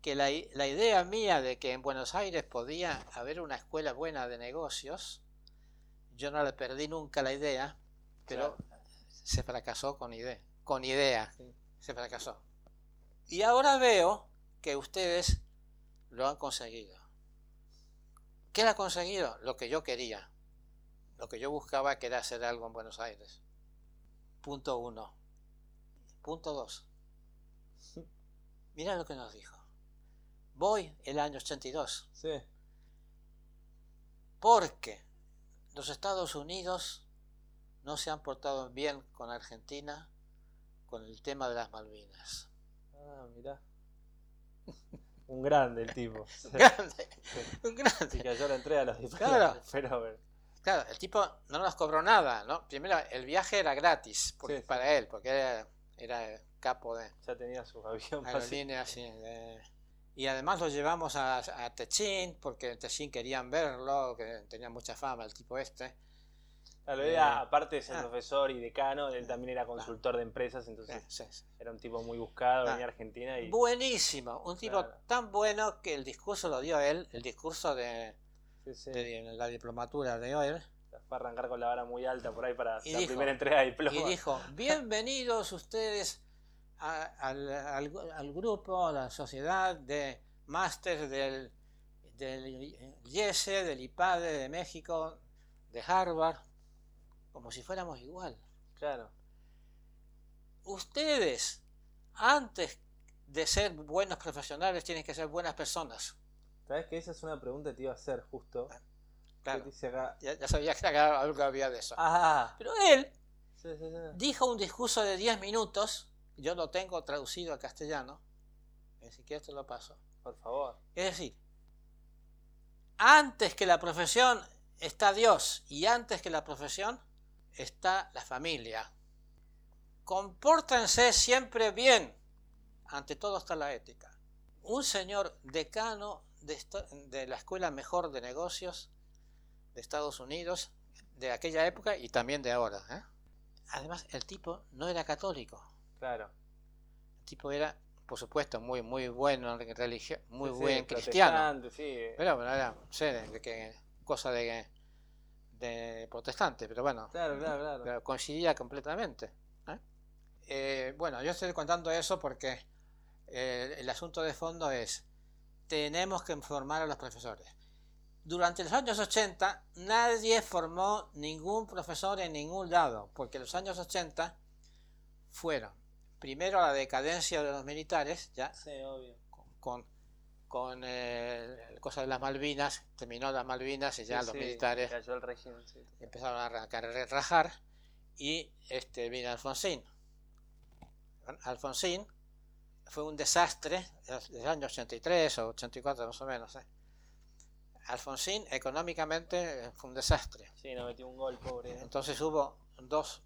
S2: que la, la idea mía de que en Buenos Aires podía haber una escuela buena de negocios, yo no le perdí nunca la idea, pero se fracasó con idea. Con idea, se fracasó. Y ahora veo que ustedes lo han conseguido. ¿Qué han conseguido? Lo que yo quería. Lo que yo buscaba que era hacer algo en Buenos Aires. Punto uno. Punto dos. Mira lo que nos dijo. Voy el año 82
S3: Sí.
S2: porque los Estados Unidos no se han portado bien con Argentina con el tema de las Malvinas.
S3: Ah, mirá. Un grande el tipo. Sí.
S2: Grande, un grande.
S3: cayó la entrega a los.
S2: Claro.
S3: Pero, bueno,
S2: Claro, el tipo no nos cobró nada, ¿no? Primero, el viaje era gratis porque-
S3: Sí, sí.
S2: para él, porque era, era el capo de
S3: ya tenía su avión fácil.
S2: aerolíneas. sí, de- Y además lo llevamos a, a Techín, porque en Techín querían verlo, que tenía mucha fama el tipo este.
S3: Claro,
S2: Eh,
S3: era, aparte de ser
S2: ah.
S3: profesor y decano, él también era consultor de empresas, entonces
S2: sí, sí.
S3: era un tipo muy buscado,
S2: Ah.
S3: venía a Argentina y...
S2: Buenísimo, un tipo
S3: Claro.
S2: tan bueno que el discurso lo dio él, el discurso de,
S3: Sí, sí.
S2: de la diplomatura de él,
S3: Fue a arrancar con la vara muy alta por ahí para
S2: Y
S3: la
S2: dijo-
S3: primera entrega de diplomas.
S2: y dijo, bienvenidos ustedes a- al, al- al grupo, a la sociedad de máster del, del IESE, del IPADE de México, de Harvard, como si fuéramos igual.
S3: Claro.
S2: Ustedes, antes de ser buenos profesionales, tienen que ser buenas personas.
S3: ¿Sabes que esa es una pregunta que te iba a hacer justo?
S2: Claro,
S3: ¿Qué dice acá?
S2: ya, ya sabía que acá algo había de eso.
S3: Ah,
S2: Pero él
S3: sí, sí, sí.
S2: dijo un discurso de 10 minutos, yo lo tengo traducido al castellano, ni siquiera te lo paso.
S3: Por favor.
S2: Es decir, antes que la profesión está Dios y antes que la profesión está la familia. Compórtense siempre bien. Ante todo está la ética. Un señor decano de, la Escuela Mejor de Negocios de Estados Unidos, de aquella época y también de ahora. ¿eh? Además, el tipo no era católico.
S3: Claro.
S2: El tipo era, por supuesto, muy, muy bueno en religio, muy
S3: Sí, sí,
S2: buen cristiano.
S3: Sí,
S2: Pero bueno, era, no sé, de, de que, cosa de, de protestante, pero bueno,
S3: claro, claro, claro.
S2: coincidía completamente. ¿eh? Eh, bueno, yo estoy contando eso porque eh, el asunto de fondo es, tenemos que informar a los profesores. Durante los años 80 nadie formó ningún profesor en ningún lado, porque los años 80 fueron primero la decadencia de los militares, ya
S3: Sí, obvio.
S2: con, con eh, cosa de las Malvinas, terminó las Malvinas y ya
S3: Sí,
S2: los
S3: sí,
S2: militares
S3: Cayó el régimen, sí.
S2: empezaron a arrancar, a rajar y este vino Alfonsín. Alfonsín fue un desastre desde el año 83 o 84 más o menos. ¿eh? Alfonsín económicamente fue un desastre.
S3: Sí, nos metió un gol, pobre.
S2: Entonces hubo dos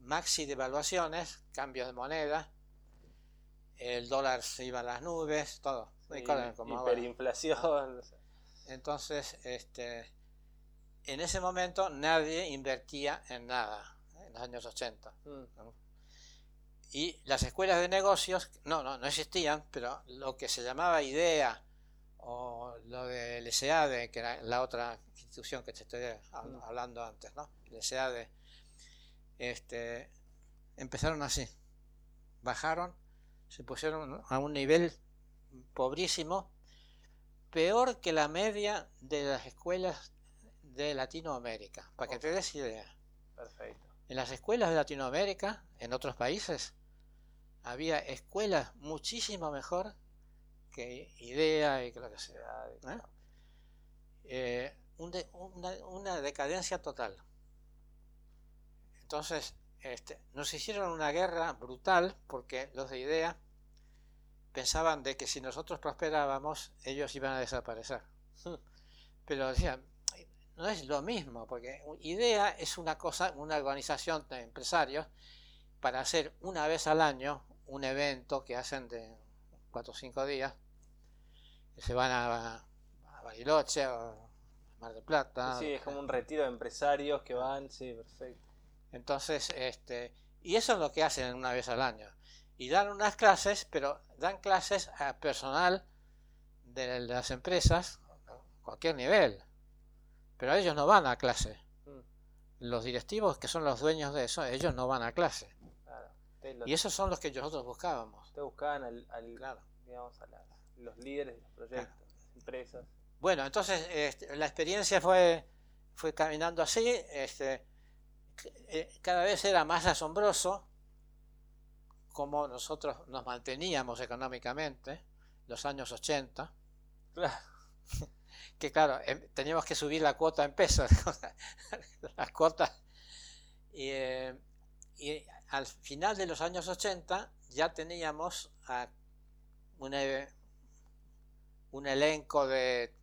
S2: maxi devaluaciones, cambios de moneda, el dólar se iba a las nubes, todo.
S3: Sí,
S2: como
S3: hiperinflación.
S2: Entonces, este, en ese momento nadie invertía en nada, en los años 80.
S3: mm,
S2: Y las escuelas de negocios, no, no, no existían, pero lo que se llamaba IDEA o lo del SEADE, que era la otra institución que te estoy
S3: Mm.
S2: hablando antes, ¿no? El SEADE, este, empezaron así, bajaron, se pusieron a un nivel pobrísimo, peor que la media de las escuelas de Latinoamérica, para que te des idea.
S3: perfecto.
S2: En las escuelas de Latinoamérica, en otros países, había escuelas muchísimo mejor que IDEA y que lo que sea. ¿eh? Eh, un de- una, una decadencia total. Entonces, este, nos hicieron una guerra brutal porque los de IDEA pensaban de que si nosotros prosperábamos, ellos iban a desaparecer. Pero decían, no es lo mismo, porque IDEA es una cosa, una organización de empresarios para hacer una vez al año un evento que hacen de 4 o 5 días, que se van a, a Bariloche o a Mar del Plata.
S3: Sí, es como un retiro de empresarios que van, sí, perfecto.
S2: Entonces, este, y eso es lo que hacen una vez al año. Y dan unas clases, pero dan clases a personal de las empresas, cualquier nivel. Pero ellos no van a clase.
S3: Mm,
S2: Los directivos, que son los dueños de eso, ellos no van a clase.
S3: claro.
S2: Y esos son los que nosotros buscábamos.
S3: te buscaban al, al-
S2: Claro.
S3: digamos, a la- los líderes de los proyectos, las empresas.
S2: Bueno, entonces este, la experiencia fue, fue caminando así. Este, eh, cada vez era más asombroso cómo nosotros nos manteníamos económicamente, los años 80,
S3: Claro.
S2: que claro, em, teníamos que subir la cuota en pesos, las cuotas. Y, eh, y al final de los años 80 ya teníamos a un, un elenco de,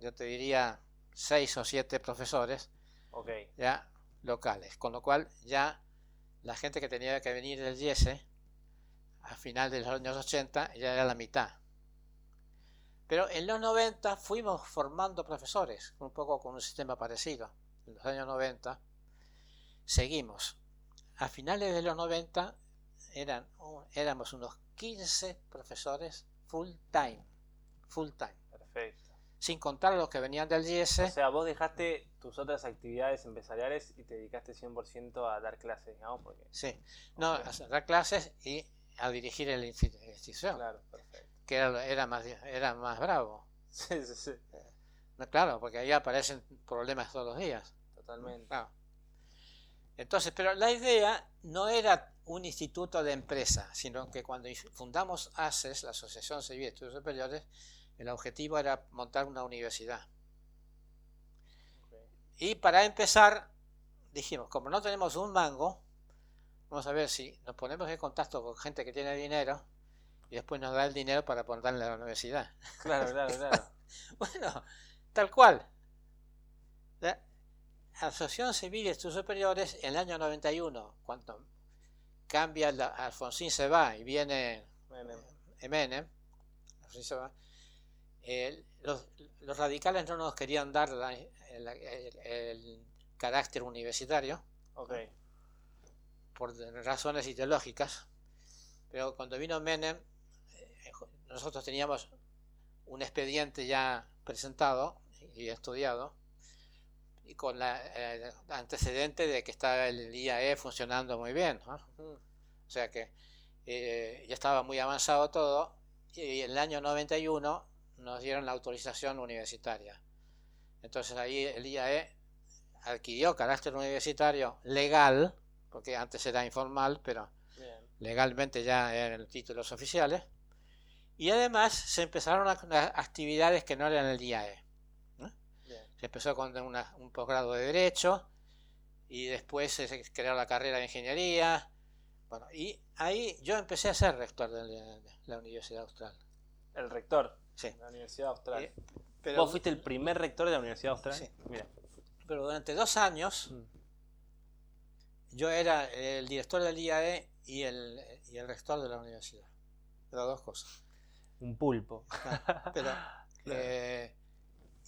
S2: yo te diría, seis o siete profesores ya locales, con lo cual ya la gente que tenía que venir del IESE a final de los años 80 ya era la mitad. Pero en los 90 fuimos formando profesores, un poco con un sistema parecido. En los años 90 seguimos. A finales de los 90 eran, éramos unos 15 profesores full time, full time,
S3: Perfecto.
S2: sin contar los que venían del IESE.
S3: O sea, vos dejaste tus otras actividades empresariales y te dedicaste 100% a dar clases, digamos, porque...
S2: Sí, no, a dar clases y a dirigir el institución,
S3: Claro, perfecto.
S2: que era, era, más, era más bravo.
S3: Sí, sí, sí,
S2: No, claro, porque ahí aparecen problemas todos los días.
S3: totalmente.
S2: Claro. Entonces, pero la idea no era un instituto de empresa, sino que cuando fundamos ACES, la Asociación Civil de Estudios Superiores, el objetivo era montar una universidad.
S3: Ok.
S2: Y para empezar, dijimos, como no tenemos un mango, vamos a ver si nos ponemos en contacto con gente que tiene dinero y después nos da el dinero para ponerla en la universidad.
S3: Claro, claro, claro.
S2: Bueno, tal cual. La Asociación Civil de Estudios Superiores en el año 91, cuando cambia, la, Alfonsín se va y viene
S3: Menem.
S2: Menem, Alfonsín se va, eh, los, los radicales no nos querían dar la- el, el- el carácter universitario
S3: Ok.
S2: Por razones ideológicas, pero cuando vino Menem, eh, nosotros teníamos un expediente ya presentado y estudiado, y con la eh, antecedente de que estaba el IAE funcionando muy bien, o sea que eh, ya estaba muy avanzado todo, y en el año 91 nos dieron la autorización universitaria. Entonces ahí el IAE adquirió carácter universitario legal, porque antes era informal, pero
S3: Bien.
S2: legalmente ya eran títulos oficiales, y además se empezaron a, a actividades que no eran el IAE.
S3: Bien.
S2: Se empezó con una- un posgrado de Derecho y después se creó la carrera de Ingeniería, Bueno, y ahí yo empecé a ser rector de la, de la Universidad Austral.
S3: El rector
S2: Sí.
S3: de la Universidad Austral.
S2: Eh, pero,
S3: ¿Vos fuiste el primer rector de la Universidad Austral?
S2: Sí.
S3: Mira.
S2: pero durante dos años
S3: Mm.
S2: Yo era el director del IAE y el, y el rector de la universidad. Las dos cosas.
S3: Un pulpo.
S2: Pero, eh,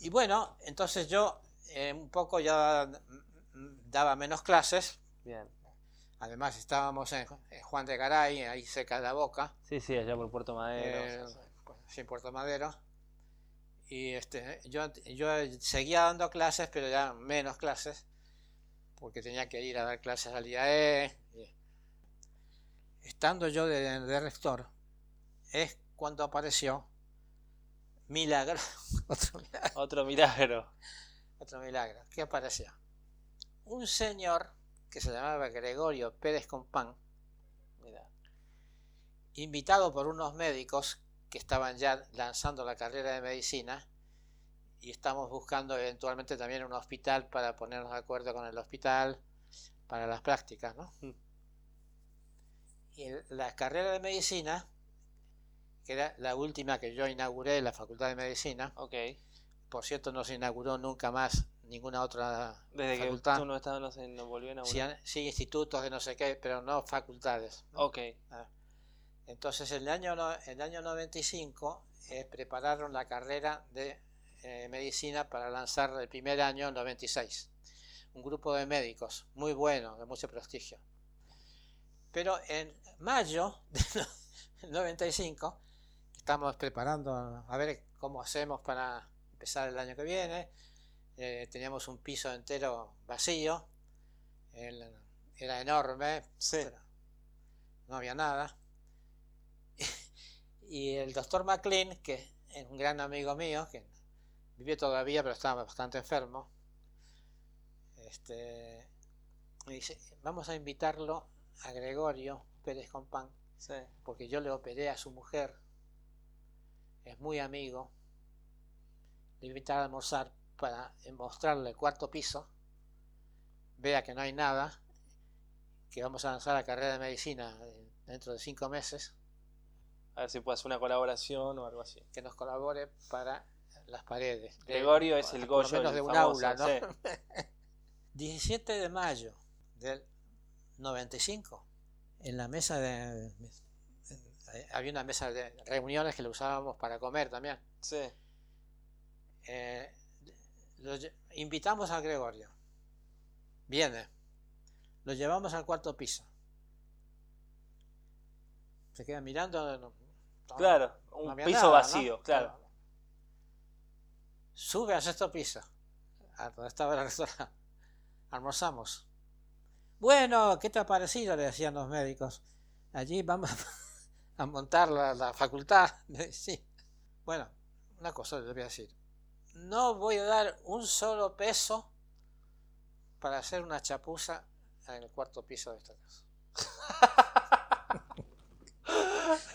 S2: y bueno, entonces yo eh, un poco ya daba menos clases.
S3: Bien.
S2: Además estábamos en, Juan de Garay, ahí cerca de la boca.
S3: Sí, sí, allá por Puerto Madero.
S2: eh,
S3: sí,
S2: Puerto Madero. Y este, yo, yo seguía dando clases, pero ya menos clases, porque tenía que ir a dar clases al IAE. Estando yo de, de rector, es cuando apareció Milagro, otro milagro,
S3: Otro milagro.
S2: otro milagro. ¿Qué apareció? Un señor que se llamaba Gregorio Pérez Compán,
S3: Mira.
S2: invitado por unos médicos que estaban ya lanzando la carrera de medicina y estamos buscando eventualmente también un hospital para ponernos de acuerdo con el hospital para las prácticas, ¿no?
S3: Mm.
S2: Y el- la carrera de medicina, que era la última que yo inauguré en la Facultad de Medicina,
S3: Ok.
S2: por cierto no se inauguró nunca más ninguna otra
S3: Desde
S2: facultad,
S3: que tú no estabas, no sé, nos volvieron a
S2: sí, han- sí institutos de no sé qué, pero no facultades. ¿no?
S3: Ok.
S2: Entonces, el año, no- el año 95 eh, prepararon la carrera de eh, medicina para lanzar el primer año, 96. Un grupo de médicos muy bueno, de mucho prestigio. Pero en mayo del 95, estamos preparando a ver cómo hacemos para empezar el año que viene. Eh, teníamos un piso entero vacío, el- era enorme,
S3: Sí.
S2: pero no había nada. Y el doctor McLean, que es un gran amigo mío, que vive todavía pero estaba bastante enfermo, este, me dice, vamos a invitarlo a Gregorio Pérez Compán,
S3: Sí.
S2: porque yo le operé a su mujer, es muy amigo, le invité a almorzar para mostrarle el cuarto piso, vea que no hay nada, que vamos a lanzar la carrera de medicina dentro de cinco meses,
S3: A ver si puede hacer una colaboración o algo así.
S2: que nos colabore para las paredes. de-
S3: Gregorio es el
S2: por
S3: Goyo,
S2: menos de un
S3: famoso,
S2: aula, ¿no?
S3: sí.
S2: 17 de mayo del 95, en la mesa de... Había una mesa de reuniones que lo usábamos para comer también.
S3: Sí.
S2: Eh, lo invitamos a Gregorio. Viene. Lo llevamos al cuarto piso. Se queda mirando. no-
S3: Claro, un piso
S2: nada, ¿no?
S3: vacío, claro.
S2: Sube al sexto piso. A donde estaba el restaurante. Almorzamos. Bueno, ¿qué te ha parecido? Le decían los médicos. Allí vamos a montar la, la facultad. Sí. Bueno, una cosa les voy a decir. No voy a dar un solo peso para hacer una chapuza en el cuarto piso de esta casa.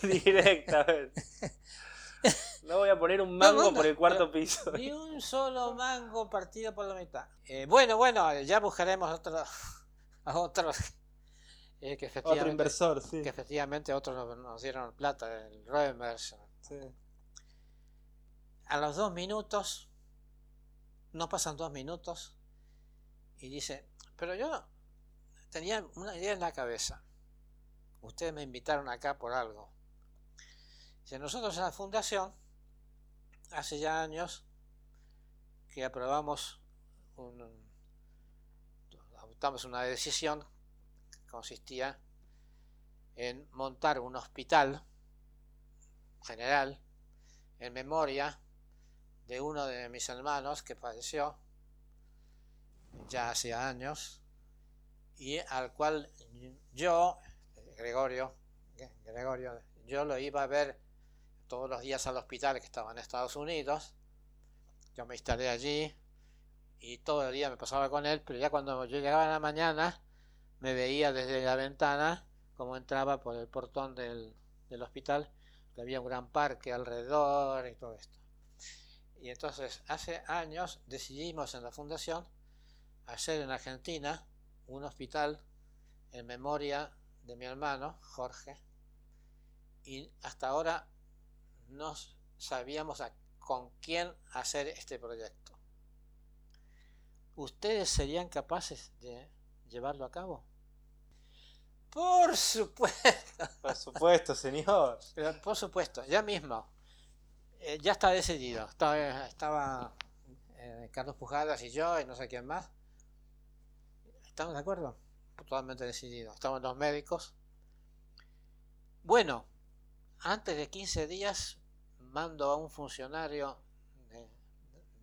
S3: Directamente. No voy a poner un mango
S2: No, no,
S3: por el cuarto piso.
S2: Ni un solo mango partido por la mitad. Eh, bueno, bueno, ya buscaremos otro, a otros eh, que
S3: Otro
S2: efectivamente,
S3: inversor, sí.
S2: que efectivamente otros nos, dieron plata, el Reimers.
S3: Sí.
S2: A los dos minutos, no pasan dos minutos, y dice, pero yo tenía una idea en la cabeza. Ustedes me invitaron acá por algo. Dice, nosotros en la fundación, hace ya años, que aprobamos un, adoptamos una decisión que consistía en montar un hospital general en memoria de uno de mis hermanos que falleció ya hace años y al cual yo, Gregorio, Gregorio, yo lo iba a ver todos los días al hospital que estaba en Estados Unidos. Yo me instalé allí y todo el día me pasaba con él, pero ya cuando yo llegaba en la mañana me veía desde la ventana como entraba por el portón del, del hospital, que había un gran parque alrededor y todo esto. Y entonces hace años decidimos en la fundación hacer en Argentina un hospital en memoria de mi hermano, Jorge, y hasta ahora no sabíamos con quién hacer este proyecto. ¿Ustedes serían capaces de llevarlo a cabo? Por supuesto.
S3: Por supuesto, señor.
S2: por supuesto, ya mismo. Eh, ya está decidido. Estaba, estaba eh, Carlos Pujadas y yo y no sé quién más. ¿Estamos de acuerdo? Totalmente decidido. Estamos los médicos. Bueno, antes de 15 días mando a un funcionario de,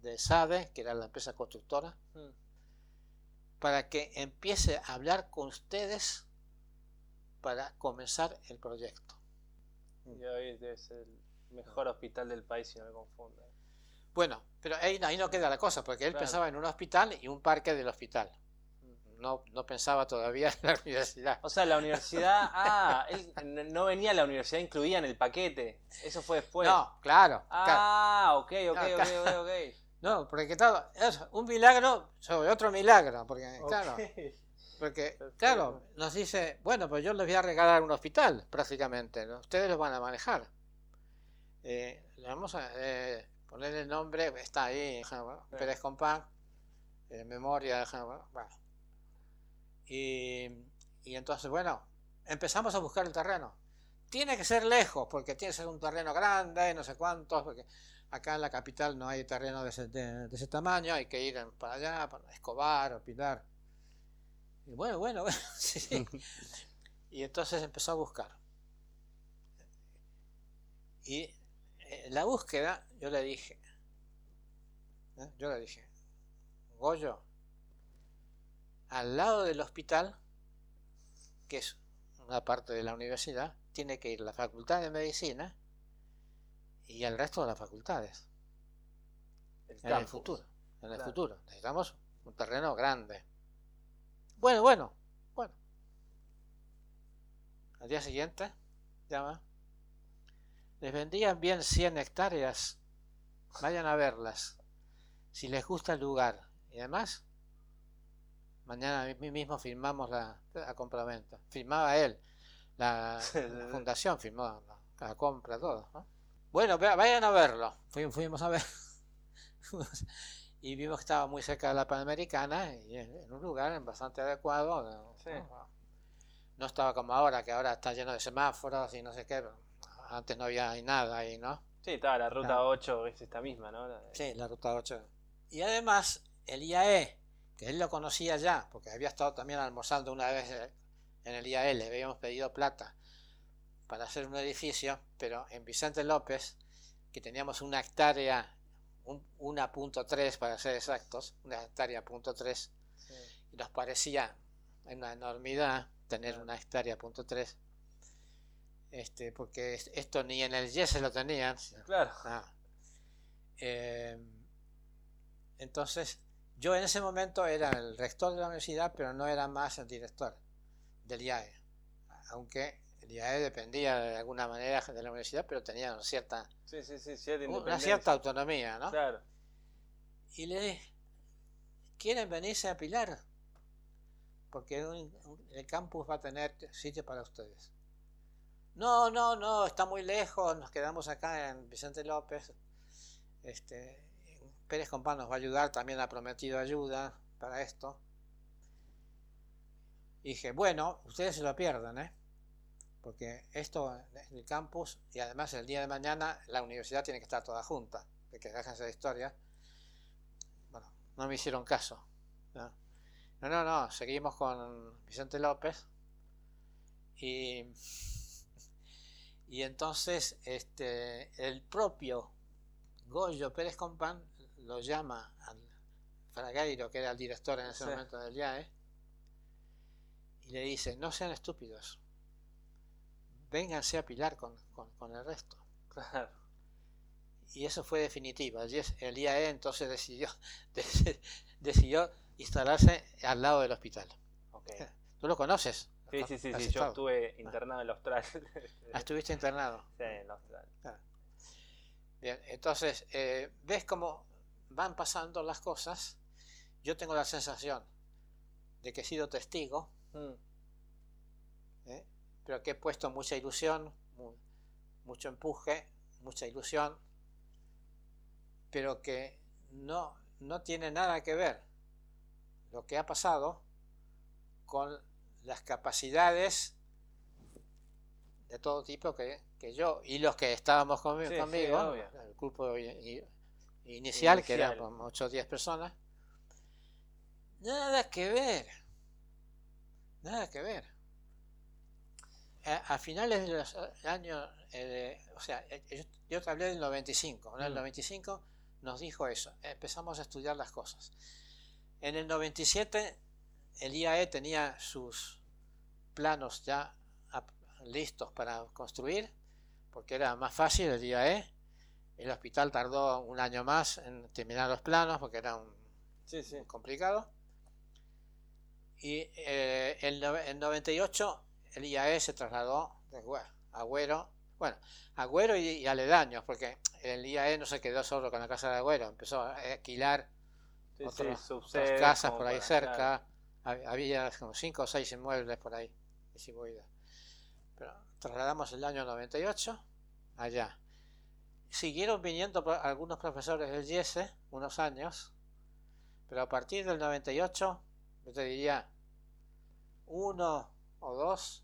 S2: de SADE, que era la empresa constructora, mm. para que empiece a hablar con ustedes para comenzar el proyecto.
S3: Y hoy es el mejor hospital del país, si no me confundo.
S2: Bueno, pero ahí, ahí no queda la cosa, porque él pensaba en un hospital y un parque del hospital. No, no pensaba todavía en la universidad.
S3: O sea, la universidad, ah, él no venía a la universidad incluida en el paquete. Eso fue después.
S2: No, claro.
S3: Ah, ok, ok, ok, ok,
S2: No, porque claro, es un milagro sobre otro milagro, porque claro, porque claro, nos dice, bueno, pues yo les voy a regalar un hospital prácticamente, ustedes lo van a manejar. Eh, le vamos a eh, poner el nombre, está ahí, Pérez Compán, en memoria, bueno. Y, entonces, bueno, empezamos a buscar el terreno. Tiene que ser lejos, porque tiene que ser un terreno grande, no sé cuántos, porque acá en la capital no hay terreno de ese, tamaño, hay que ir para allá, para Escobar o Pilar. Y bueno, bueno, bueno, sí. Y entonces empezó a buscar. Y en la búsqueda yo le dije, ¿eh? yo le dije, Goyo, al lado del hospital, que es una parte de la universidad, tiene que ir la Facultad de Medicina y el resto de las facultades. en el futuro. En el futuro. Necesitamos un terreno grande. Bueno, bueno, bueno. Al día siguiente, llama. Les vendían bien 100 hectáreas. Vayan a verlas. Si les gusta el lugar. Y además, mañana mismo firmamos la, la compraventa. Firmaba él. La, fundación firmó la, compra, todo. Bueno, vayan a verlo. Fuimos a ver. y vimos que estaba muy cerca de la Panamericana y en un lugar bastante adecuado. ¿no? estaba como ahora, que ahora está lleno de semáforos y no sé qué. Antes no había nada ahí, ¿no?
S3: Sí, estaba la ruta 8, es esta misma, ¿no?
S2: Sí, la ruta 8. Y además, el IAE, que él lo conocía ya, porque había estado también almorzando una vez en el IAE, le habíamos pedido plata para hacer un edificio, pero en Vicente López, que teníamos una hectárea, un, 1.3 para ser exactos, una hectárea punto 3, y nos parecía una enormidad tener una hectárea punto 3, este, porque esto ni en el YES lo tenían.
S3: Claro.
S2: Eh, entonces, yo en ese momento era el rector de la universidad, pero no era más el director del IAE, aunque el IAE dependía de alguna manera de la universidad, pero tenía una cierta, una cierta autonomía, ¿no?
S3: Claro.
S2: Y le dije, ¿quieren venirse a Pilar? Porque el campus va a tener sitio para ustedes. No, no, no, está muy lejos, nos quedamos acá en Vicente López. Este, Pérez Compán nos va a ayudar, también ha prometido ayuda para esto. Dije, bueno, ustedes se lo pierden, ¿eh? porque esto en el campus y además el día de mañana la universidad tiene que estar toda junta, de que déjense de historia. Bueno, no me hicieron caso. ¿no? no, no, seguimos con Vicente López y, y entonces este, el propio Goyo Pérez Compán lo llama al Fragairo, que era el director en ese momento del IAE, y le dice, no sean estúpidos, vénganse a pilar con, el resto. Y eso fue definitivo. El IAE entonces decidió, decidió instalarse al lado del hospital. ¿Tú lo conoces?
S3: Sí, sí, sí, yo estuve internado en el Austral.
S2: Ah, ¿Estuviste internado?
S3: Sí, en el Austral.
S2: Ah. Bien, entonces, eh, ¿ves cómo van pasando las cosas? Yo tengo la sensación de que he sido testigo mm. ¿eh? pero que he puesto mucha ilusión, mucho empuje, mucha ilusión, pero que no, no tiene nada que ver lo que ha pasado con las capacidades de todo tipo que, yo y los que estábamos conmigo, el grupo inicial, que era como 8 o 10 personas, nada que ver, nada que ver. A, finales de los años, eh, o sea, eh, yo, te hablé del 95, en el 95 mm. nos dijo eso, empezamos a estudiar las cosas. En el 97 el IAE tenía sus planos ya listos para construir, porque era más fácil el IAE. El hospital tardó un año más en terminar los planos porque era un, complicado. Y eh, en 98 el IAE se trasladó de Agüero, bueno, Agüero y, aledaños, porque el IAE no se quedó solo con la casa de Agüero, empezó a alquilar otras casas por ahí cerca. Había como 5 o 6 inmuebles por ahí. Pero trasladamos el año 98 allá. Siguieron viniendo algunos profesores del IESE unos años, pero a partir del 98, yo te diría uno o dos,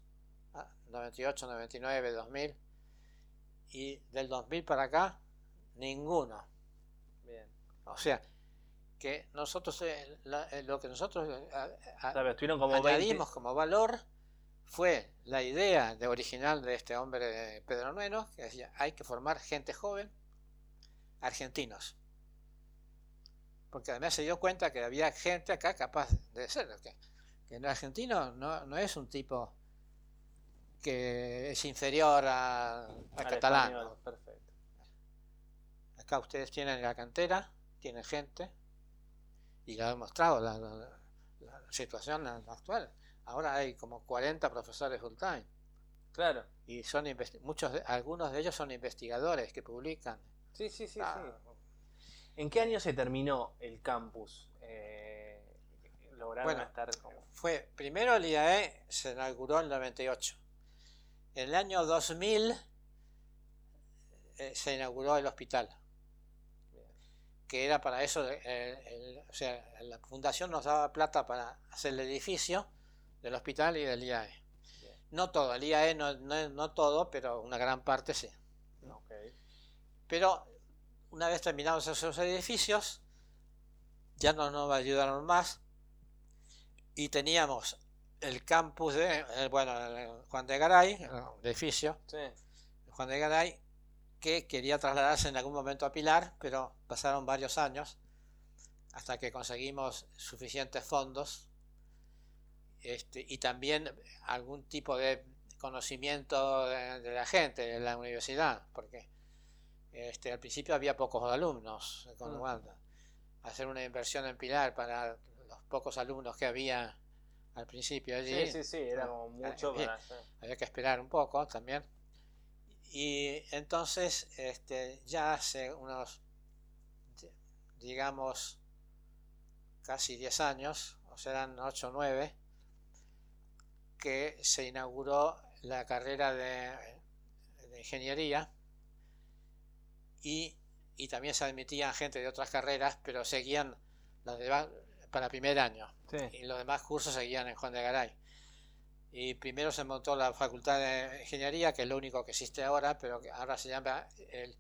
S2: 98, 99, 2000, y del 2000 para acá, ninguno. Bien. O sea, que nosotros, eh, eh, lo que nosotros eh, como añadimos como valor fue la idea de original de este hombre Pedro Nueno, que decía, hay que formar gente joven, argentinos. Porque además se dio cuenta que había gente acá capaz de ser, que, que el argentino no, no es un tipo que es inferior a, a catalán. Acá ustedes tienen la cantera, tienen gente, y lo ha demostrado la, la, situación actual. Ahora hay como 40 profesores full time.
S3: Claro.
S2: Y son muchos algunos de ellos son investigadores que publican.
S3: Sí, sí, sí, ah. ¿En qué año se terminó el campus? Eh,
S2: lograron estar fue primero el IAE se inauguró en el 98. En el año 2000 eh, se inauguró el hospital que era para eso, eh, o sea, la fundación nos daba plata para hacer el edificio del hospital y del IAE. No todo, el IAE no, no, todo, pero una gran parte sí. Pero una vez terminados esos edificios, ya no nos ayudaron más y teníamos el campus de, eh, bueno, Juan de Garay, el edificio, Juan de Garay, que quería trasladarse en algún momento a Pilar, pero pasaron varios años hasta que conseguimos suficientes fondos este, y también algún tipo de conocimiento de, la gente de la universidad, porque este, al principio había pocos alumnos, con mm. hacer una inversión en Pilar para los pocos alumnos que había al principio allí.
S3: Sí, sí, sí, era mucho
S2: Había que esperar un poco también. Y entonces este, ya hace unos, digamos, casi 10 años, o serán 8 o 9, que se inauguró la carrera de, ingeniería y, también se admitían gente de otras carreras, pero seguían las de, para primer año. Y los demás cursos seguían en Juan de Garay. Y primero se montó la Facultad de Ingeniería, que es lo único que existe ahora, pero que ahora se llama el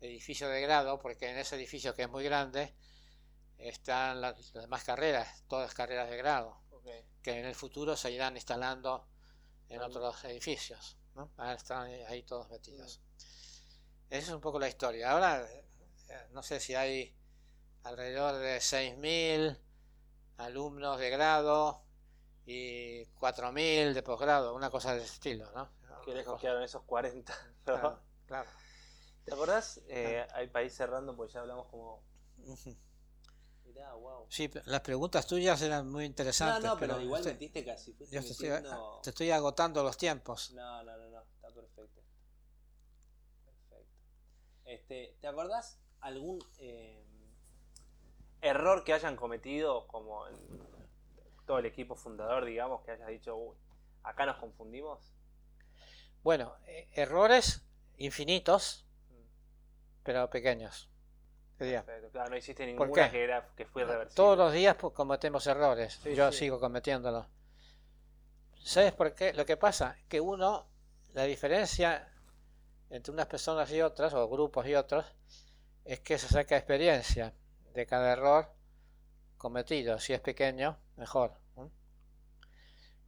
S2: edificio de grado, porque en ese edificio que es muy grande están las, demás carreras, todas carreras de grado, que en el futuro se irán instalando en otros edificios. ¿no? Ahora están ahí todos metidos. Esa es un poco la historia. Ahora, eh, no sé si hay alrededor de 6.000 alumnos de grado y 4.000 de posgrado, una cosa de ese estilo, ¿no?
S3: Qué lejos quedaron esos 40. Claro, ¿Te acordás? Eh, hay país cerrando, porque ya hablamos como...
S2: Mirá, wow. Sí, las preguntas tuyas eran muy interesantes.
S3: No, no, pero, igual metiste casi.
S2: te, estoy, te estoy agotando los tiempos.
S3: No, no, no, no, está perfecto. Perfecto. Este, ¿Te acordás algún eh, error que hayan cometido como el equipo fundador, digamos, que haya dicho, acá nos confundimos?
S2: Bueno, eh, errores infinitos, pero pequeños. Sería.
S3: Perfecto. Claro, no hiciste
S2: ¿Por
S3: ninguna que, era, que fue irreversible.
S2: Todos los días pues, cometemos errores.
S3: Sí,
S2: Yo
S3: sí.
S2: sigo cometiéndolos. ¿Sabes por qué? Lo que pasa que uno, la diferencia entre unas personas y otras, o grupos y otros, es que se saca experiencia de cada error cometido. Si es pequeño, mejor.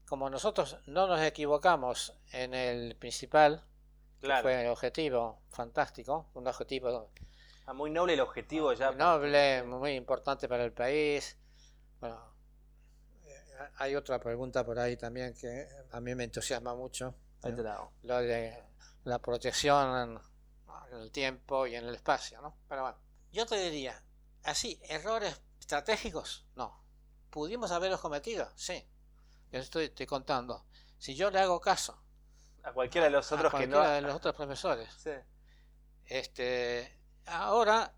S2: Como nosotros no nos equivocamos en el principal, que
S3: Claro.
S2: fue el objetivo fantástico, un objetivo
S3: Ah, muy noble el objetivo ya.
S2: muy noble, muy importante para el país. Bueno, eh, hay otra pregunta por ahí también que a mí me entusiasma mucho,
S3: Ahí te la hago.
S2: lo de la protección en, el tiempo y en el espacio, ¿no? Pero bueno, yo te diría, así, errores estratégicos, no. ¿Pudimos haberlos cometido? Sí. Yo estoy, estoy contando. Si yo le hago caso
S3: A cualquiera de los
S2: a
S3: otros que no.
S2: de los otros profesores,
S3: Sí.
S2: este, ahora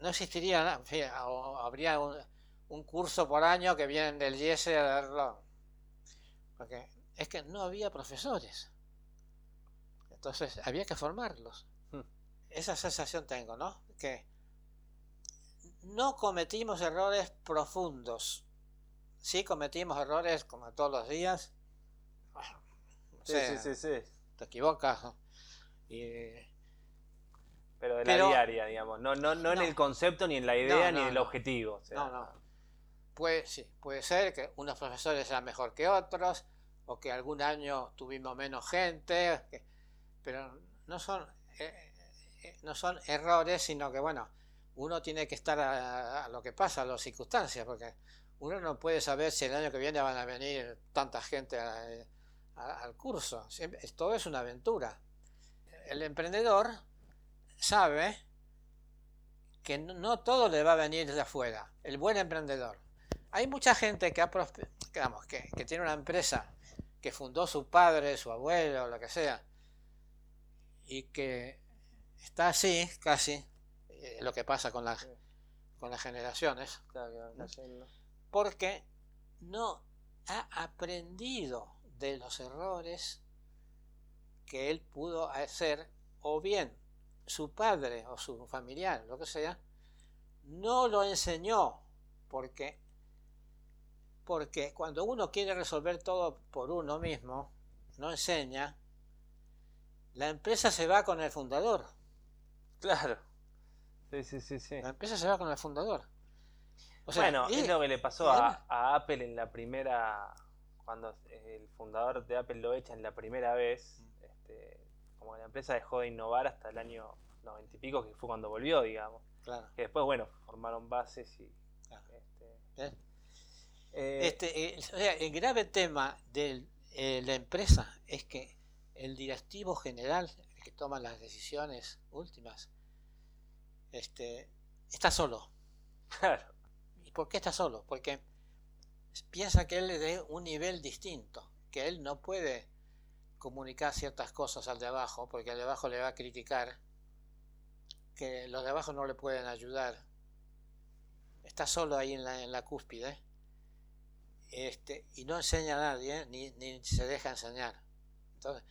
S2: no existiría, nada, en fin, o habría un, un curso por año que vienen del IES a darlo. Porque es que no había profesores. Entonces había que formarlos.
S3: Hmm.
S2: Esa sensación tengo, ¿no? Que no cometimos errores profundos. Sí cometimos errores como todos los días.
S3: Sí, sí, sí, sí.
S2: Te equivocas. ¿no? Y,
S3: Pero de
S2: Pero-
S3: la diaria, digamos. No, no, no, en el concepto, ni en la idea,
S2: No,
S3: ni en el objetivo. o sea,
S2: No, no. Puede, sí, puede ser que unos profesores sean mejor que otros, o que algún año tuvimos menos gente, que- pero no son, eh, eh, no son errores, sino que, bueno, uno tiene que estar a, a lo que pasa, a las circunstancias, porque uno no puede saber si el año que viene van a venir tanta gente a- a- al curso. Siempre- todo es una aventura. El emprendedor sabe que no, todo le va a venir de afuera. El buen emprendedor. Hay mucha gente que, ha que, que, tiene una empresa que fundó su padre, su abuelo, lo que sea, y que está así, casi, eh, lo que pasa con, las con las generaciones,
S3: Claro,
S2: porque no ha aprendido de los errores que él pudo hacer, o bien su padre o su familiar, lo que sea, no lo enseñó, porque, porque cuando uno quiere resolver todo por uno mismo, no enseña, la empresa se va con el fundador.
S3: Claro. Sí, sí, sí, sí.
S2: La empresa se va con el fundador. O sea,
S3: bueno,
S2: y-
S3: es lo que le pasó a, a Apple en la primera. Cuando el fundador de Apple lo echa en la primera vez.
S2: Mm.
S3: Este, como la empresa dejó de innovar hasta el año noventa y pico, que fue cuando volvió, digamos.
S2: claro.
S3: Que después, bueno, formaron bases y.
S2: Claro.
S3: Este,
S2: ¿ves?
S3: eh,
S2: Este, eh, o sea, el grave tema de la empresa es que el directivo general, el que toma las decisiones últimas, este, está solo.
S3: claro.
S2: ¿Y por qué está solo? Porque piensa que él es de un nivel distinto, que él no puede comunicar ciertas cosas al de abajo, porque al de abajo le va a criticar, que los de abajo no le pueden ayudar. Está solo ahí en la, en la cúspide este, y no enseña a nadie, ni, ni se deja enseñar. Entonces,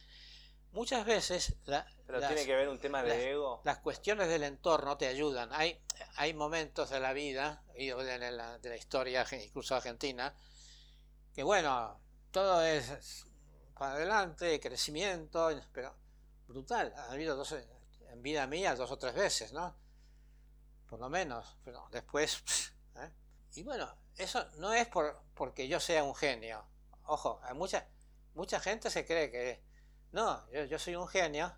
S2: muchas veces la-
S3: Pero
S2: las-
S3: tiene que ver un tema de
S2: las-
S3: ego.
S2: las cuestiones del entorno te ayudan. Hay, hay momentos de la vida y de la, de la historia, incluso argentina, que bueno, todo es para adelante, crecimiento, pero brutal. Ha habido dos, en vida mía dos o tres veces, ¿no? Por lo menos, pero después... ¿eh? Y bueno, eso no es por, porque yo sea un genio. Ojo, hay mucha, mucha gente se cree que... No, yo, soy un genio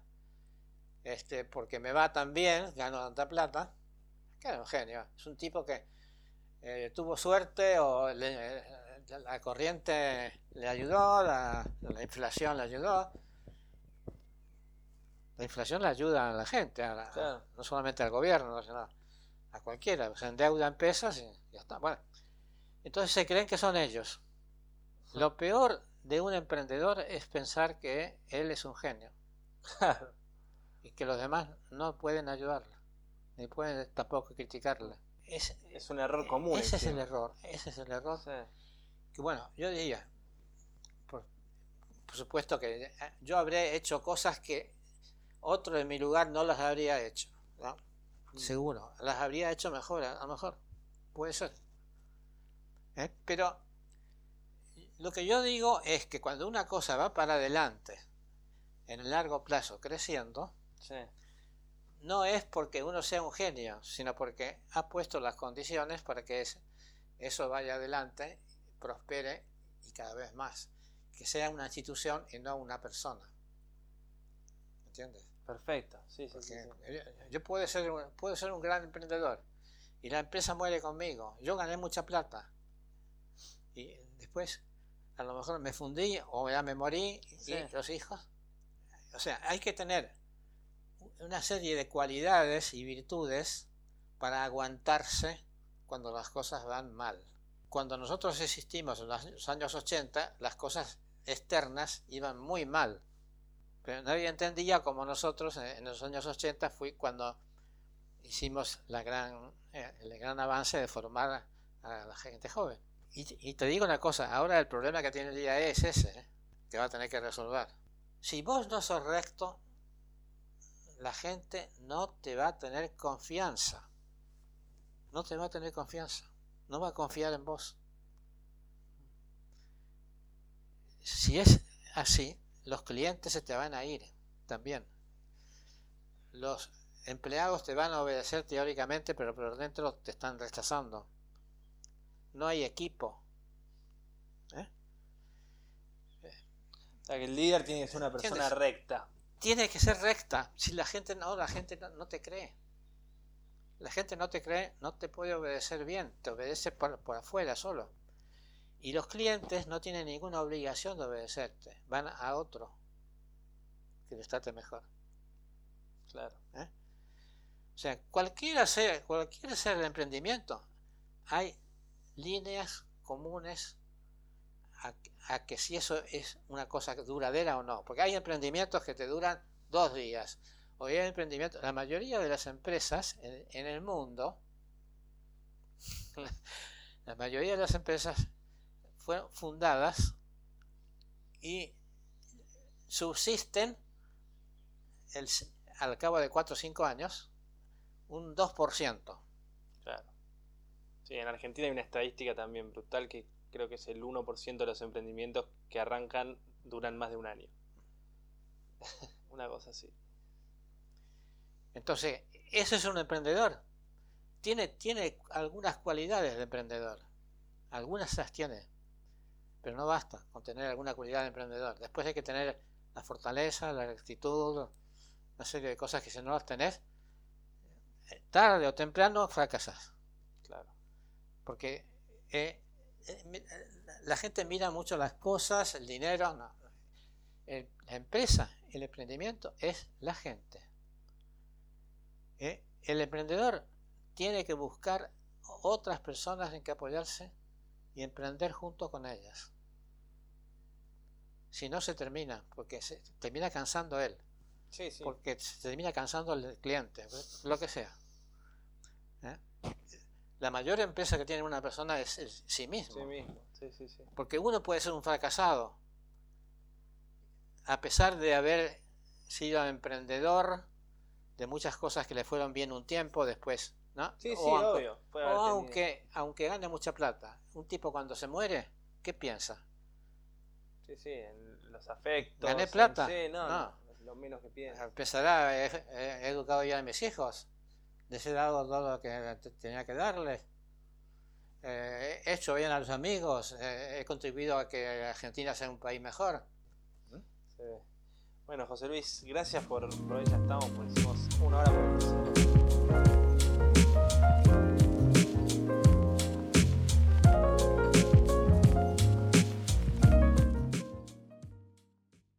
S2: este, porque me va tan bien, gano tanta plata, es un genio. Es un tipo que eh, tuvo suerte o le- eh, la corriente le ayudó, la, la inflación le ayudó. La inflación le ayuda a la gente, a la-
S3: Claro.
S2: no solamente al gobierno, sino a cualquiera. Se endeuda en pesos y ya está. Bueno, entonces se creen que son ellos. Lo peor de un emprendedor es pensar que él es un genio y que los demás no pueden ayudarle, ni pueden tampoco criticarle. Es,
S3: Es un error común.
S2: ese es el error, ese es el error.
S3: Sí.
S2: Que bueno, yo diría, por- por supuesto que eh, yo habré hecho cosas que otro en mi lugar no las habría hecho. ¿no?
S3: Mm.
S2: Seguro, las habría hecho mejor, a lo mejor. Puede ser. ¿Eh? Pero lo que yo digo es que cuando una cosa va para adelante, en el largo plazo, creciendo,
S3: Sí.
S2: no es porque uno sea un genio, sino porque ha puesto las condiciones para que es- eso vaya adelante, prospere y cada vez más. Que sea una institución y no una persona. ¿Entiendes?
S3: Perfecto. Sí, sí, sí,
S2: yo- puedo ser, un- puedo ser un gran emprendedor y la empresa muere conmigo. Yo gané mucha plata y después a lo mejor me fundí o ya me morí y los hijos. O sea, hay que tener una serie de cualidades y virtudes para aguantarse cuando las cosas van mal. Cuando nosotros existimos en los años 80, las cosas externas iban muy mal. Pero nadie entendía como nosotros eh, en los años 80 fue cuando hicimos la gran, eh, el gran avance de formar a la gente joven. Y, y te digo una cosa, ahora el problema que tiene el IAE es ese, eh, que va a tener que resolver. Si vos no sos recto, la gente no te va a tener confianza. No te va a tener confianza. No va a confiar en vos. Si es así, los clientes se te van a ir también. Los empleados te van a obedecer teóricamente, pero por dentro te están rechazando. No hay equipo. ¿Eh?
S3: O sea, que el líder tiene que ser una persona
S2: ¿Entiendes?
S3: recta.
S2: Tiene que ser recta. Si la gente no, la gente no, no te cree. La gente no te cree, no te puede obedecer bien, te obedece por, por afuera solo. Y los clientes no tienen ninguna obligación de obedecerte, van a otro que les trate mejor.
S3: Claro.
S2: O sea, cualquiera sea, cualquiera sea el emprendimiento, hay líneas comunes a, a que si eso es una cosa duradera o no. Porque hay emprendimientos que te duran dos días. O hay emprendimientos, la mayoría de las empresas en, el mundo, la mayoría de las empresas fueron fundadas y subsisten al cabo de 4 o 5 años un 2%.
S3: Claro. Sí, en Argentina hay una estadística también brutal que creo que es el 1% de los emprendimientos que arrancan duran más de un año. una cosa así.
S2: Entonces, ese es un emprendedor. Tiene, tiene algunas cualidades de emprendedor. Algunas las tiene. Pero no basta con tener alguna cualidad de emprendedor. Después hay que tener la fortaleza, la rectitud, una serie de cosas que si no las tenés, tarde o temprano fracasas.
S3: Claro.
S2: Porque eh, eh, la gente mira mucho las cosas, el dinero. No. El, la empresa, el emprendimiento es la gente. ¿Eh? El emprendedor tiene que buscar otras personas en que apoyarse y emprender junto con ellas. Si no se termina, porque se termina cansando él,
S3: Sí, sí.
S2: porque se termina cansando el cliente, lo que sea. ¿Eh? La mayor empresa que tiene una persona es sí mismo.
S3: Sí mismo. Sí, sí, sí.
S2: Porque uno puede ser un fracasado, a pesar de haber sido emprendedor de muchas cosas que le fueron bien un tiempo, después, ¿no?
S3: Sí, sí,
S2: aunque,
S3: obvio.
S2: O aunque, aunque gane mucha plata, un tipo cuando se muere, ¿qué piensa?
S3: Sí, sí, en los afectos.
S2: ¿Gané
S3: en-
S2: plata?
S3: Sí,
S2: no,
S3: No. lo menos que piensa.
S2: Empezará, he, he educado ya a mis hijos, les he dado todo lo que te- tenía que darles, eh, he hecho bien a los amigos, eh, he contribuido a que Argentina sea un país mejor.
S3: Sí. Bueno, José Luis, gracias por, por hoy ya estamos, pues hicimos una hora por